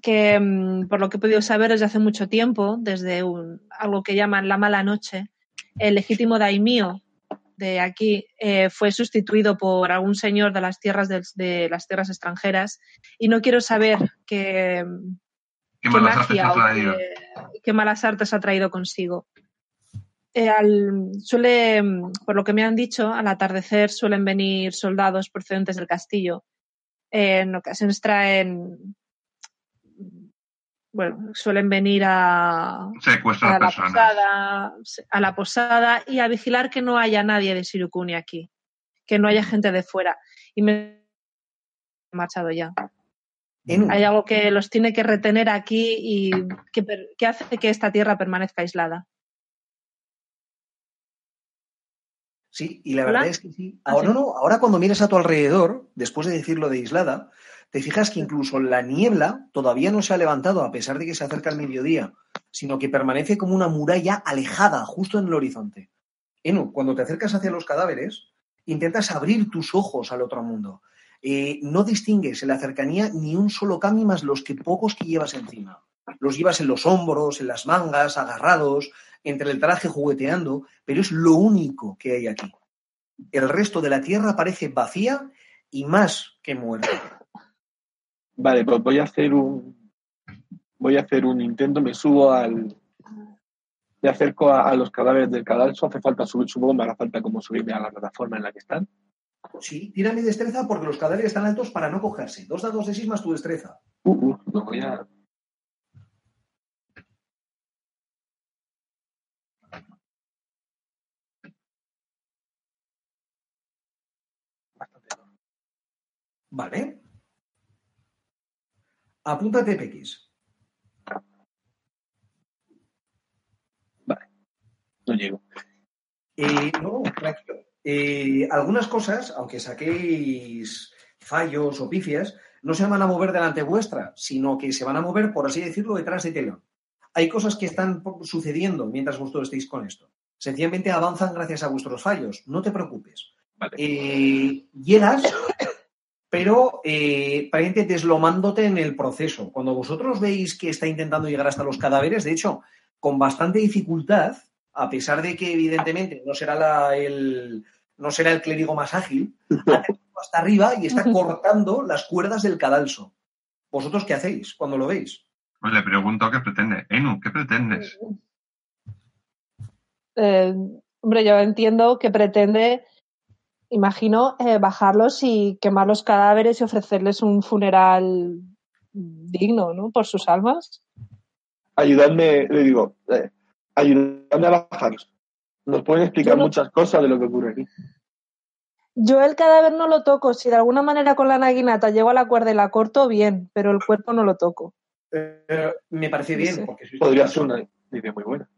Que mm, por lo que he podido saber desde hace mucho tiempo, desde un- algo que llaman la mala noche, el legítimo daimio de aquí eh, fue sustituido por algún señor de las tierras del- de, las tierras extranjeras y no quiero saber qué, ¿Qué qué malas artes magia ha o traído? qué, qué malas artes ha traído consigo. Eh, al- suele, mm, por lo que me han dicho, al atardecer suelen venir soldados procedentes del castillo. Eh, en ocasiones traen, bueno, suelen venir a, Secuestra a la personas. posada, a la posada y a vigilar que no haya nadie de Shirukuni aquí, que no haya gente de fuera. Y me he marchado ya. Hay algo que los tiene que retener aquí y que, per- que hace que esta tierra permanezca aislada. Sí, y la ¿Hola? verdad es que sí. Ah, Ahora, no, no, ahora cuando miras a tu alrededor, después de decirlo de aislada, te fijas que incluso la niebla todavía no se ha levantado a pesar de que se acerca el mediodía, sino que permanece como una muralla alejada justo en el horizonte. Enu, cuando te acercas hacia los cadáveres, intentas abrir tus ojos al otro mundo. Eh, no distingues en la cercanía ni un solo kami más los que pocos que llevas encima. Los llevas en los hombros, en las mangas, agarrados, entre el traje jugueteando, pero es lo único que hay aquí. El resto de la tierra parece vacía y más que muerta. Vale, pues voy a hacer un. Voy a hacer un intento, me subo al. Me acerco a, a los cadáveres del cadalso. Hace falta subir, supongo me hará falta como subirme a la plataforma en la que están. Sí, tira mi destreza porque los cadáveres están altos para no cogerse. Dos dados de 6 más tu destreza. Uh, uh, lo voy a. Vale. Apúntate PX. No llego. Eh, no, tranquilo. Eh, algunas cosas, aunque saquéis fallos o pifias, no se van a mover delante vuestra, sino que se van a mover, por así decirlo, detrás de telón. Hay cosas que están sucediendo mientras vosotros estéis con esto. Sencillamente avanzan gracias a vuestros fallos. No te preocupes. Vale. Eh, pero eh, deslomándote en el proceso. Cuando vosotros veis que está intentando llegar hasta los cadáveres, de hecho, con bastante dificultad, a pesar de que evidentemente no será la- el, no será el clérigo más ágil, [LAUGHS] hasta arriba y está cortando las cuerdas del cadalso. ¿Vosotros qué hacéis cuando lo veis? Pues le pregunto qué pretende. Enu, ¿qué pretendes? Eh, hombre, yo entiendo que pretende, imagino, eh, bajarlos y quemar los cadáveres y ofrecerles un funeral digno, ¿no? Por sus almas. Ayudadme, le digo, eh, ayudadme a bajarlos. Nos pueden explicar no- muchas cosas de lo que ocurre aquí. Yo el cadáver no lo toco. Si de alguna manera con la naguinata llego a la cuerda y la corto, bien, pero el cuerpo no lo toco. Eh, me parece bien. Porque Podría ser una idea muy buena.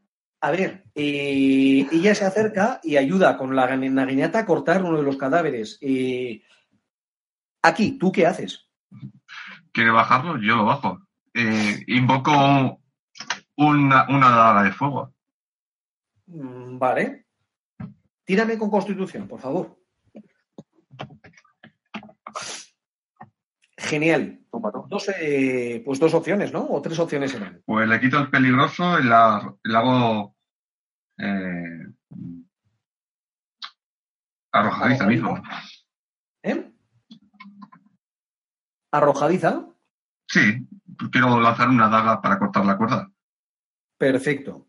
A ver, eh, ella se acerca y ayuda con la naguinata a cortar uno de los cadáveres. Eh, aquí, ¿tú qué haces? ¿Quiere bajarlo? Yo lo bajo. Eh, invoco una, una daga de fuego. Mm, Vale. Tírame con constitución, por favor. Genial. Dos, eh, pues dos opciones, ¿no? O tres opciones eran. Pues le quito el peligroso y la, hago eh, arrojadiza mismo. ¿Eh? Arrojadiza. Sí, quiero lanzar una daga para cortar la cuerda. Perfecto.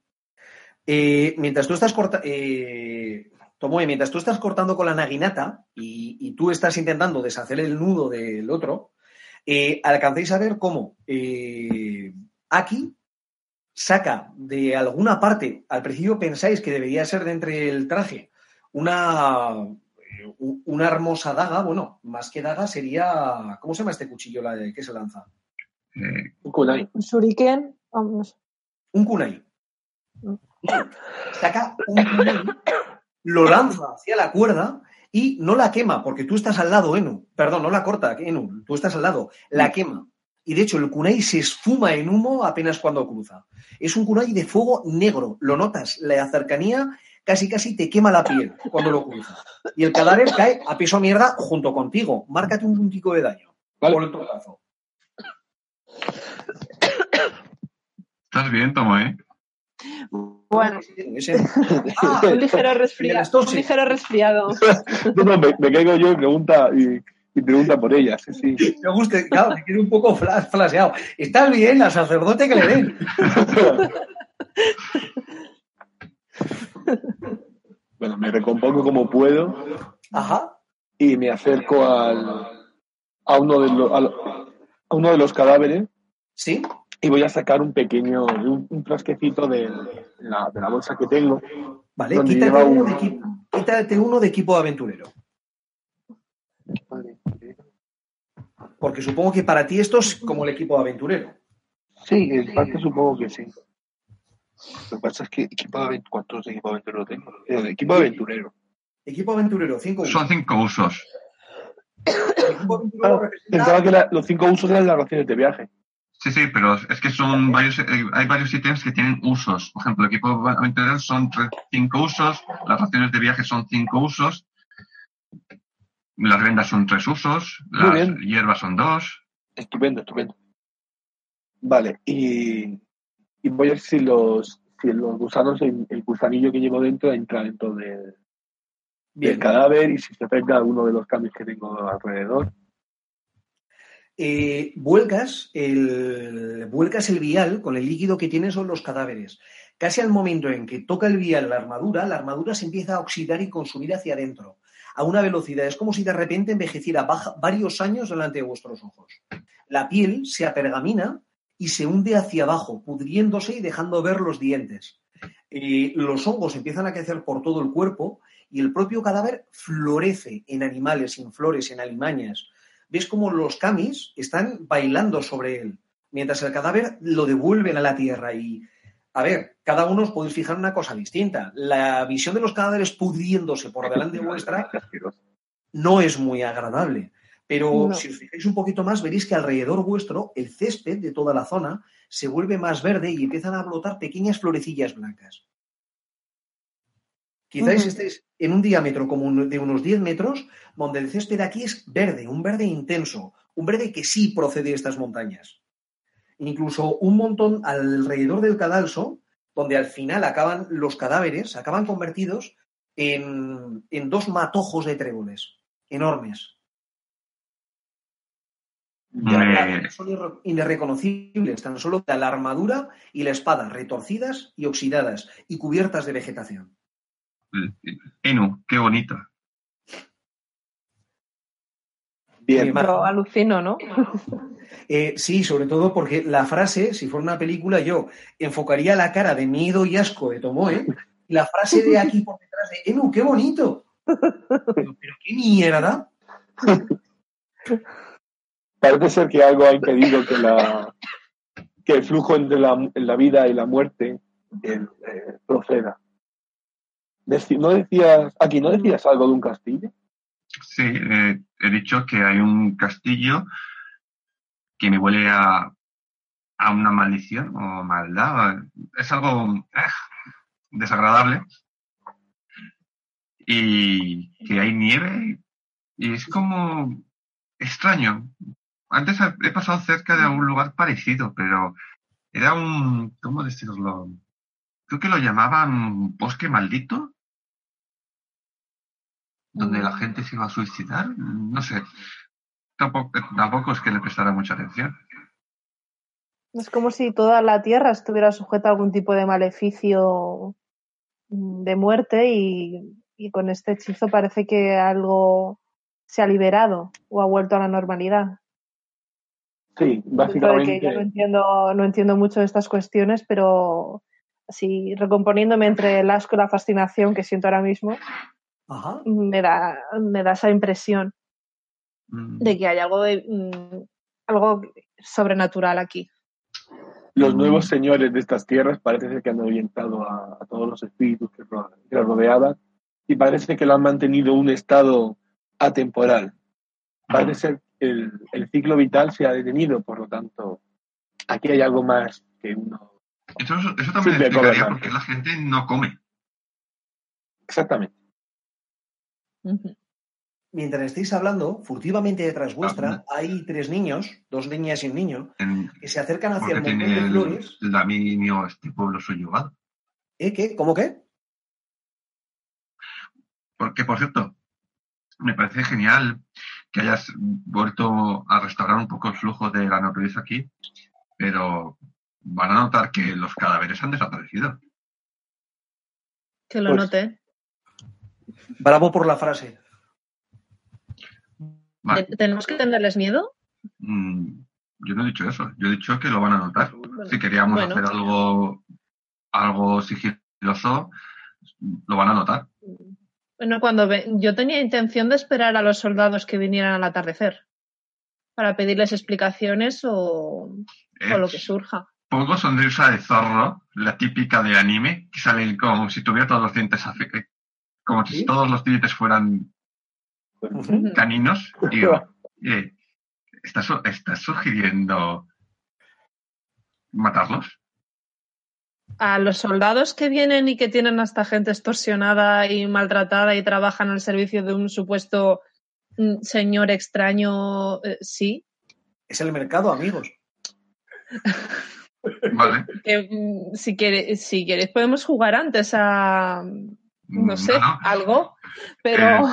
Eh, mientras tú estás corta eh, Tomoe, mientras tú estás cortando con la naginata y, y tú estás intentando deshacer el nudo del otro, eh, alcancéis a ver cómo eh, Aki saca de alguna parte, al principio pensáis que debería ser de entre el traje, una, eh, una hermosa daga, bueno, más que daga sería, ¿cómo se llama este cuchillo la de que se lanza? Eh, Un kunai. Un shuriken, vamos. Un kunai. Saca un kunai, lo lanza hacia la cuerda y no la quema, porque tú estás al lado, Enu. Perdón, no la corta, Enu, tú estás al lado. La quema. Y de hecho, el kunai se esfuma en humo apenas cuando cruza. Es un kunai de fuego negro. Lo notas, la cercanía casi casi te quema la piel cuando lo cruza. Y el cadáver cae a piso mierda junto contigo. Márcate un puntico de daño. Vale. Por el tortazo. ¿Estás bien, Tomo, eh? Bueno, Ese- [LAUGHS] Ah, un ligero [LAUGHS] resfriado. Un ligero resfriado. [LAUGHS] No, no, me, me caigo yo y pregunta, y, y pregunta por ella. Sí, sí. Me gusta, claro, te quiere un poco fla- flaseado. Estás bien, al sacerdote que le den. bueno, me recompongo como puedo Ajá. y me acerco al, a, uno de los, al- a uno de los cadáveres Sí. Y voy a sacar un pequeño, un, un frasquecito de la, de la bolsa que tengo. Vale, quítate lleva uno, un- de equipo, quítate uno de equipo aventurero. Porque supongo que para ti esto es como el equipo aventurero. Sí, en parte supongo que sí. Lo que pasa es que equipo de aventurero, ¿cuántos equipos aventureros tengo? Eh, equipo aventurero. Equipo aventurero, cinco usos. Son cinco usos. El equipo aventurero Ah, representa- pensaba que la- los cinco usos eran las raciones de viaje. Sí, sí, pero es que son varios, eh, hay varios ítems que tienen usos. Por ejemplo, el equipo aventurero son tres- cinco usos, las raciones de viaje son cinco usos, las vendas son tres usos, Muy las bien. hierbas son dos. Estupendo, estupendo. Vale, y, y voy a ver si los, si los gusanos, el, el gusanillo que llevo dentro entra dentro de- Bien. del cadáver y si se acerca a alguno de los cambios que tengo alrededor. Eh, vuelcas, el, vuelcas el vial con el líquido que tiene son los cadáveres. Casi al momento en que toca el vial la armadura, la armadura se empieza a oxidar y consumir hacia adentro, a una velocidad. Es como si de repente envejeciera baja- varios años delante de vuestros ojos. La piel se apergamina y se hunde hacia abajo, pudriéndose y dejando ver los dientes. Eh, los hongos empiezan a crecer por todo el cuerpo y el propio cadáver florece en animales, en flores, en alimañas ves como los camis están bailando sobre él, mientras el cadáver lo devuelven a la tierra. Y, a ver, cada uno os podéis fijar en una cosa distinta. La visión de los cadáveres pudriéndose por delante [LAUGHS] vuestra no es muy agradable. Pero No. si os fijáis un poquito más, veréis que alrededor vuestro el césped de toda la zona se vuelve más verde y empiezan a brotar pequeñas florecillas blancas. Quizás Ujú. estéis en un diámetro como un- de unos 10 metros, donde el césped aquí es verde, un verde intenso, un verde que sí procede de estas montañas. Incluso un montón alrededor del cadalso, donde al final acaban los cadáveres, acaban convertidos en, en dos matojos de tréboles enormes. Me- Son irre- irreconocibles, tan solo la armadura y la espada, retorcidas y oxidadas y cubiertas de vegetación. Enu, qué bonito. Bien. Yo alucino, ¿no? [LAUGHS] Eh, sí, sobre todo porque la frase, si fuera una película, yo enfocaría la cara de miedo y asco de Tomoe y la frase de aquí por detrás de Enu, qué bonito. Pero, pero qué mierda. parece ser que algo ha impedido que, la, que el flujo entre la, la vida y la muerte eh, eh, proceda. Deci- ¿No decías, aquí no decías algo de un castillo? Sí, eh, he dicho que hay un castillo que me huele a, a una maldición o maldad. Es algo eh, desagradable. Y que hay nieve y es como extraño. Antes he he pasado cerca de algún lugar parecido, pero era un, ¿cómo decirlo? Creo que lo llamaban bosque maldito, donde la gente se iba a suicidar. No sé. Tampoco, tampoco es que le prestara mucha atención. Es como si toda la tierra estuviera sujeta a algún tipo de maleficio mm, de muerte y, y con este hechizo parece que algo se ha liberado o ha vuelto a la normalidad. Sí, que yo no básicamente. entiendo, no entiendo mucho de estas cuestiones, pero así recomponiéndome entre el asco y la fascinación que siento ahora mismo, Ajá. me da, me da esa impresión Mm, de que hay algo de mm, algo sobrenatural aquí. Los Mm. nuevos señores de estas tierras parece ser que han orientado a, a todos los espíritus que, que los rodeaban y parece que lo han mantenido un estado atemporal. Parece ser que el, el ciclo vital se ha detenido, por lo tanto, aquí hay algo más que uno. Eso, eso también explicaría por qué la gente no come. Exactamente. Mientras estáis hablando, furtivamente detrás vuestra, Ah, hay tres niños, dos niñas y un niño, En, que se acercan hacia el montón de el, flores. el dominio este pueblo subyugado. ¿Eh? ¿Qué? ¿Cómo qué? Porque, por cierto, me parece genial que hayas vuelto a restaurar un poco el flujo de la naturaleza aquí, pero van a notar que los cadáveres han desaparecido. Que lo Pues- noté. Bravo por la frase. Vale, ¿Te- ¿Tenemos que tenerles miedo? mm, yo no he dicho eso, yo he dicho que lo van a notar. Si queríamos Bueno. hacer algo, algo sigiloso, lo van a notar. Bueno, cuando ve- yo tenía intención de esperar a los soldados que vinieran al atardecer para pedirles explicaciones o, o lo que surja. Pongo sonrisa de zorro, la típica de anime, que sale como si tuviera todos los dientes como si todos los dientes fueran caninos. [LAUGHS] Digo, eh, ¿estás, estás sugiriendo matarlos? A los soldados que vienen y que tienen a esta gente extorsionada y maltratada y trabajan al servicio de un supuesto mm, señor extraño, eh, sí. Es el mercado, amigos. Vale. [LAUGHS] Que, mm, si, quiere- si queréis podemos jugar antes a, no sé, no. algo, pero...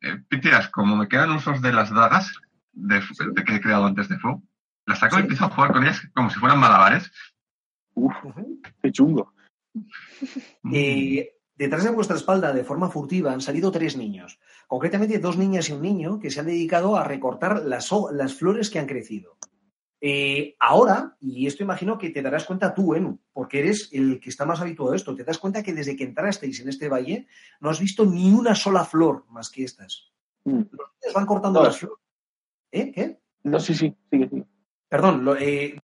Eh, Pitias, como me quedan usos de las dagas de, de que he creado antes de Fu, las saco y empiezo a jugar con ellas como si fueran malabares. Uf, qué chungo. Mm. Eh, detrás de vuestra espalda, de forma furtiva, han salido tres niños. Concretamente, dos niñas y un niño que se han dedicado a recortar las, las flores que han crecido. Eh, ahora, y esto imagino que te darás cuenta tú, Enu, porque eres el que está más habituado a esto, te das cuenta que desde que entrasteis en este valle no has visto ni una sola flor más que estas. Mm. Los niños van cortando No. las flores. ¿Eh? ¿Qué? No, sí, sí, sigue, sigue. Perdón, lo- eh,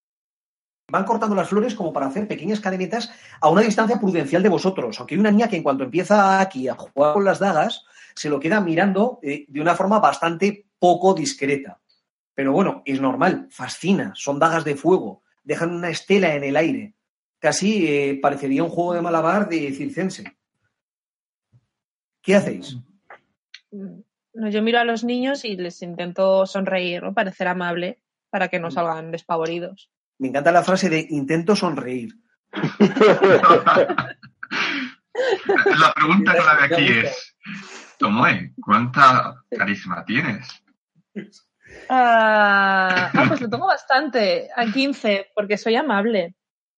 van cortando las flores como para hacer pequeñas cadenetas a una distancia prudencial de vosotros. Aunque hay una niña que en cuanto empieza aquí a jugar con las dagas, se lo queda mirando eh, de una forma bastante poco discreta. Pero bueno, es normal, fascina, son dagas de fuego, dejan una estela en el aire. Casi eh, parecería un juego de malabar de circense. ¿Qué hacéis? mm, No, yo miro a los niños y les intento sonreír, ¿no? parecer amable, para que no salgan despavoridos. Me encanta la frase de intento sonreír. [LAUGHS] La pregunta clave aquí [LAUGHS] es, Tomoe, ¿cuánta carisma tienes? Ah, ah, pues lo [LAUGHS] tengo bastante, a 15, porque soy amable.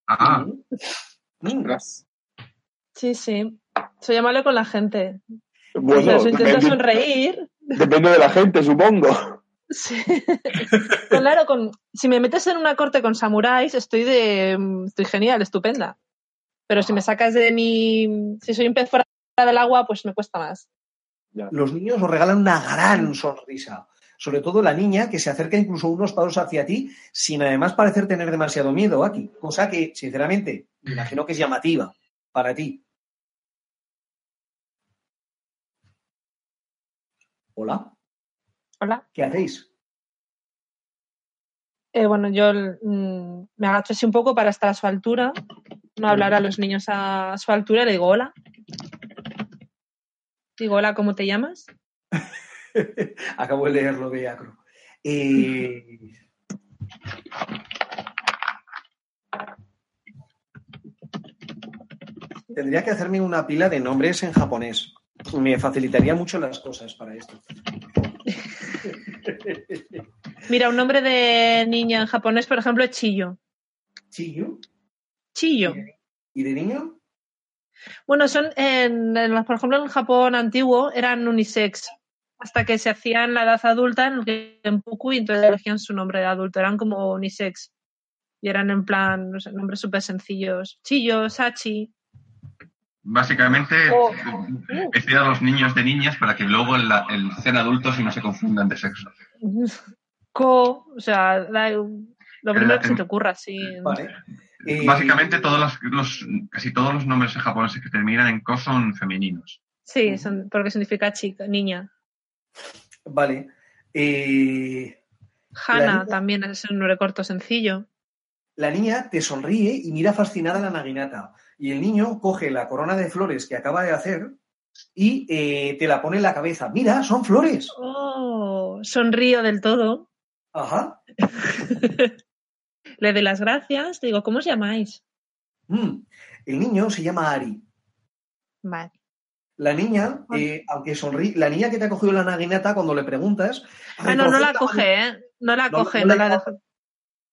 Ah, Mm. Ostras. Sí, sí. Soy amable con la gente. Bueno, Entonces intento depende, sonreír. depende de la gente, supongo. Sí. claro, con, si me metes en una corte con samuráis, estoy de estoy genial, estupenda. Pero si me sacas de mi. Si soy un pez fuera del agua, pues me cuesta más. los niños os regalan una gran sonrisa. Sobre todo la niña, que se acerca incluso unos pasos hacia ti, sin además parecer tener demasiado miedo aquí. Cosa que, sinceramente, me imagino que es llamativa para ti. Hola, Hola. ¿qué hacéis? Eh, bueno, yo mm, me agacho así un poco para estar a su altura, no hablar a los niños a su altura, le digo hola. Digo, hola, ¿cómo te llamas? [LAUGHS] [LAUGHS] Acabo de leer lo de Acro. Eh, Tendría que hacerme una pila de nombres en japonés. Me facilitaría mucho las cosas para esto. Mira, un nombre de niña en japonés, por ejemplo, es Chiyo. Chiyu. Chiyo. ¿Y de niño? Bueno, son, en, en- por ejemplo, en Japón antiguo eran unisex, hasta que se hacían la edad adulta en el Genpuku y entonces elegían su nombre de adulto, eran como unisex. Y eran en plan, no sé, nombres súper sencillos. Chiyo, Sachi. básicamente Oh. eh, decir a los niños de niñas para que luego en la, en sean adultos y no se confundan de sexo. [LAUGHS] Ko, o sea, da- lo primero que se te ocurra, sí. Vale. Eh, Básicamente todos los, los- casi todos los nombres japoneses que terminan en ko son femeninos. Sí, son- porque significa chica, niña. Vale. Eh, Hana niña- también es un nombre corto sencillo. La niña te sonríe y mira fascinada a la naginata. Y el niño coge la corona de flores que acaba de hacer y eh, te la pone en la cabeza. Mira, son flores. Oh, sonrío del todo. Ajá. [LAUGHS] Le doy las gracias. Digo, ¿cómo os llamáis? Mm. El niño se llama Ari. Vale. La niña, eh, aunque sonríe, la niña que te ha cogido la naginata cuando le preguntas. Ah, no, no la coge, ¿eh? No la No, coge, no no la la deja.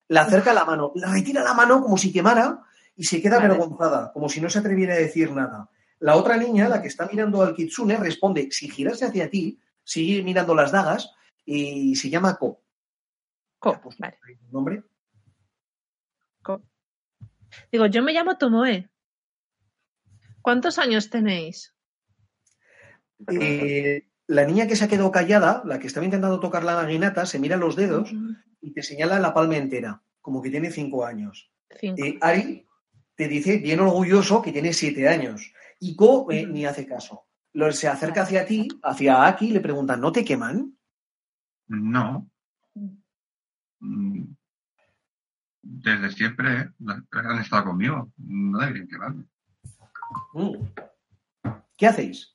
Le acerca la mano, le retira la mano como si quemara y se queda Vale. avergonzada, como si no se atreviera a decir nada. La otra niña, la que está mirando al kitsune, responde, si girase hacia ti, sigue mirando las dagas y se llama Ko. Co, Pues, vale. ¿Nombre? Co. Digo, yo me llamo Tomoe. ¿Cuántos años tenéis? Eh, la niña que se ha quedado callada, la que estaba intentando tocar la naginata, se mira los dedos y te señala la palma entera, como que tiene cinco años. Cinco. Eh, Ari te dice, bien orgulloso, que tiene siete años. Y Ko eh, ni hace caso. Lo- se acerca hacia ti, hacia Aki, y le pregunta, ¿no te queman? No. Mm. Desde siempre ¿eh? han estado conmigo. No deberían quemarme. Mm. ¿Qué hacéis?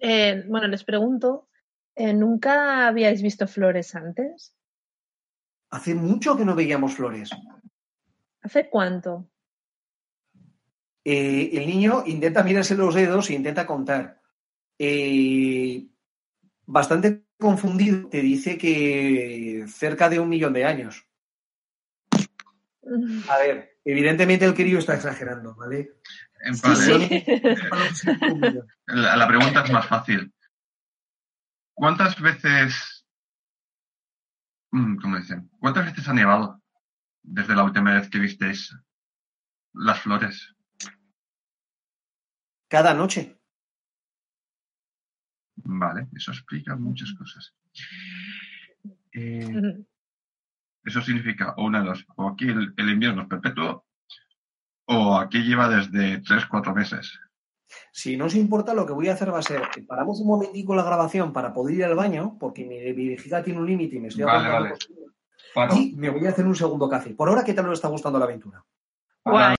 Eh, bueno, les pregunto, eh, ¿nunca habíais visto flores antes? Hace mucho que no veíamos flores. ¿Hace cuánto? Eh, el niño intenta mirarse los dedos e intenta contar. Bastante confundido, te dice que cerca de un millón de años. [LAUGHS] A ver, evidentemente el querido está exagerando, ¿vale? En Sí, plan, sí. [LAUGHS] La, la pregunta es más fácil. ¿Cuántas veces, mm, cómo dicen? ¿Cuántas veces ha nevado desde la última vez que visteis las flores? Cada noche. Vale, eso explica muchas cosas. Eh, eso significa, o una de dos, o aquí el, el invierno es perpetuo, o aquí lleva desde tres, cuatro meses. Si no os importa, lo que voy a hacer va a ser, que paramos un momentico la grabación para poder ir al baño, porque mi, vejiga tiene un límite y me estoy Vale, vale. Y me voy a hacer un segundo café. Por ahora, ¿qué tal os está gustando la aventura? Guay.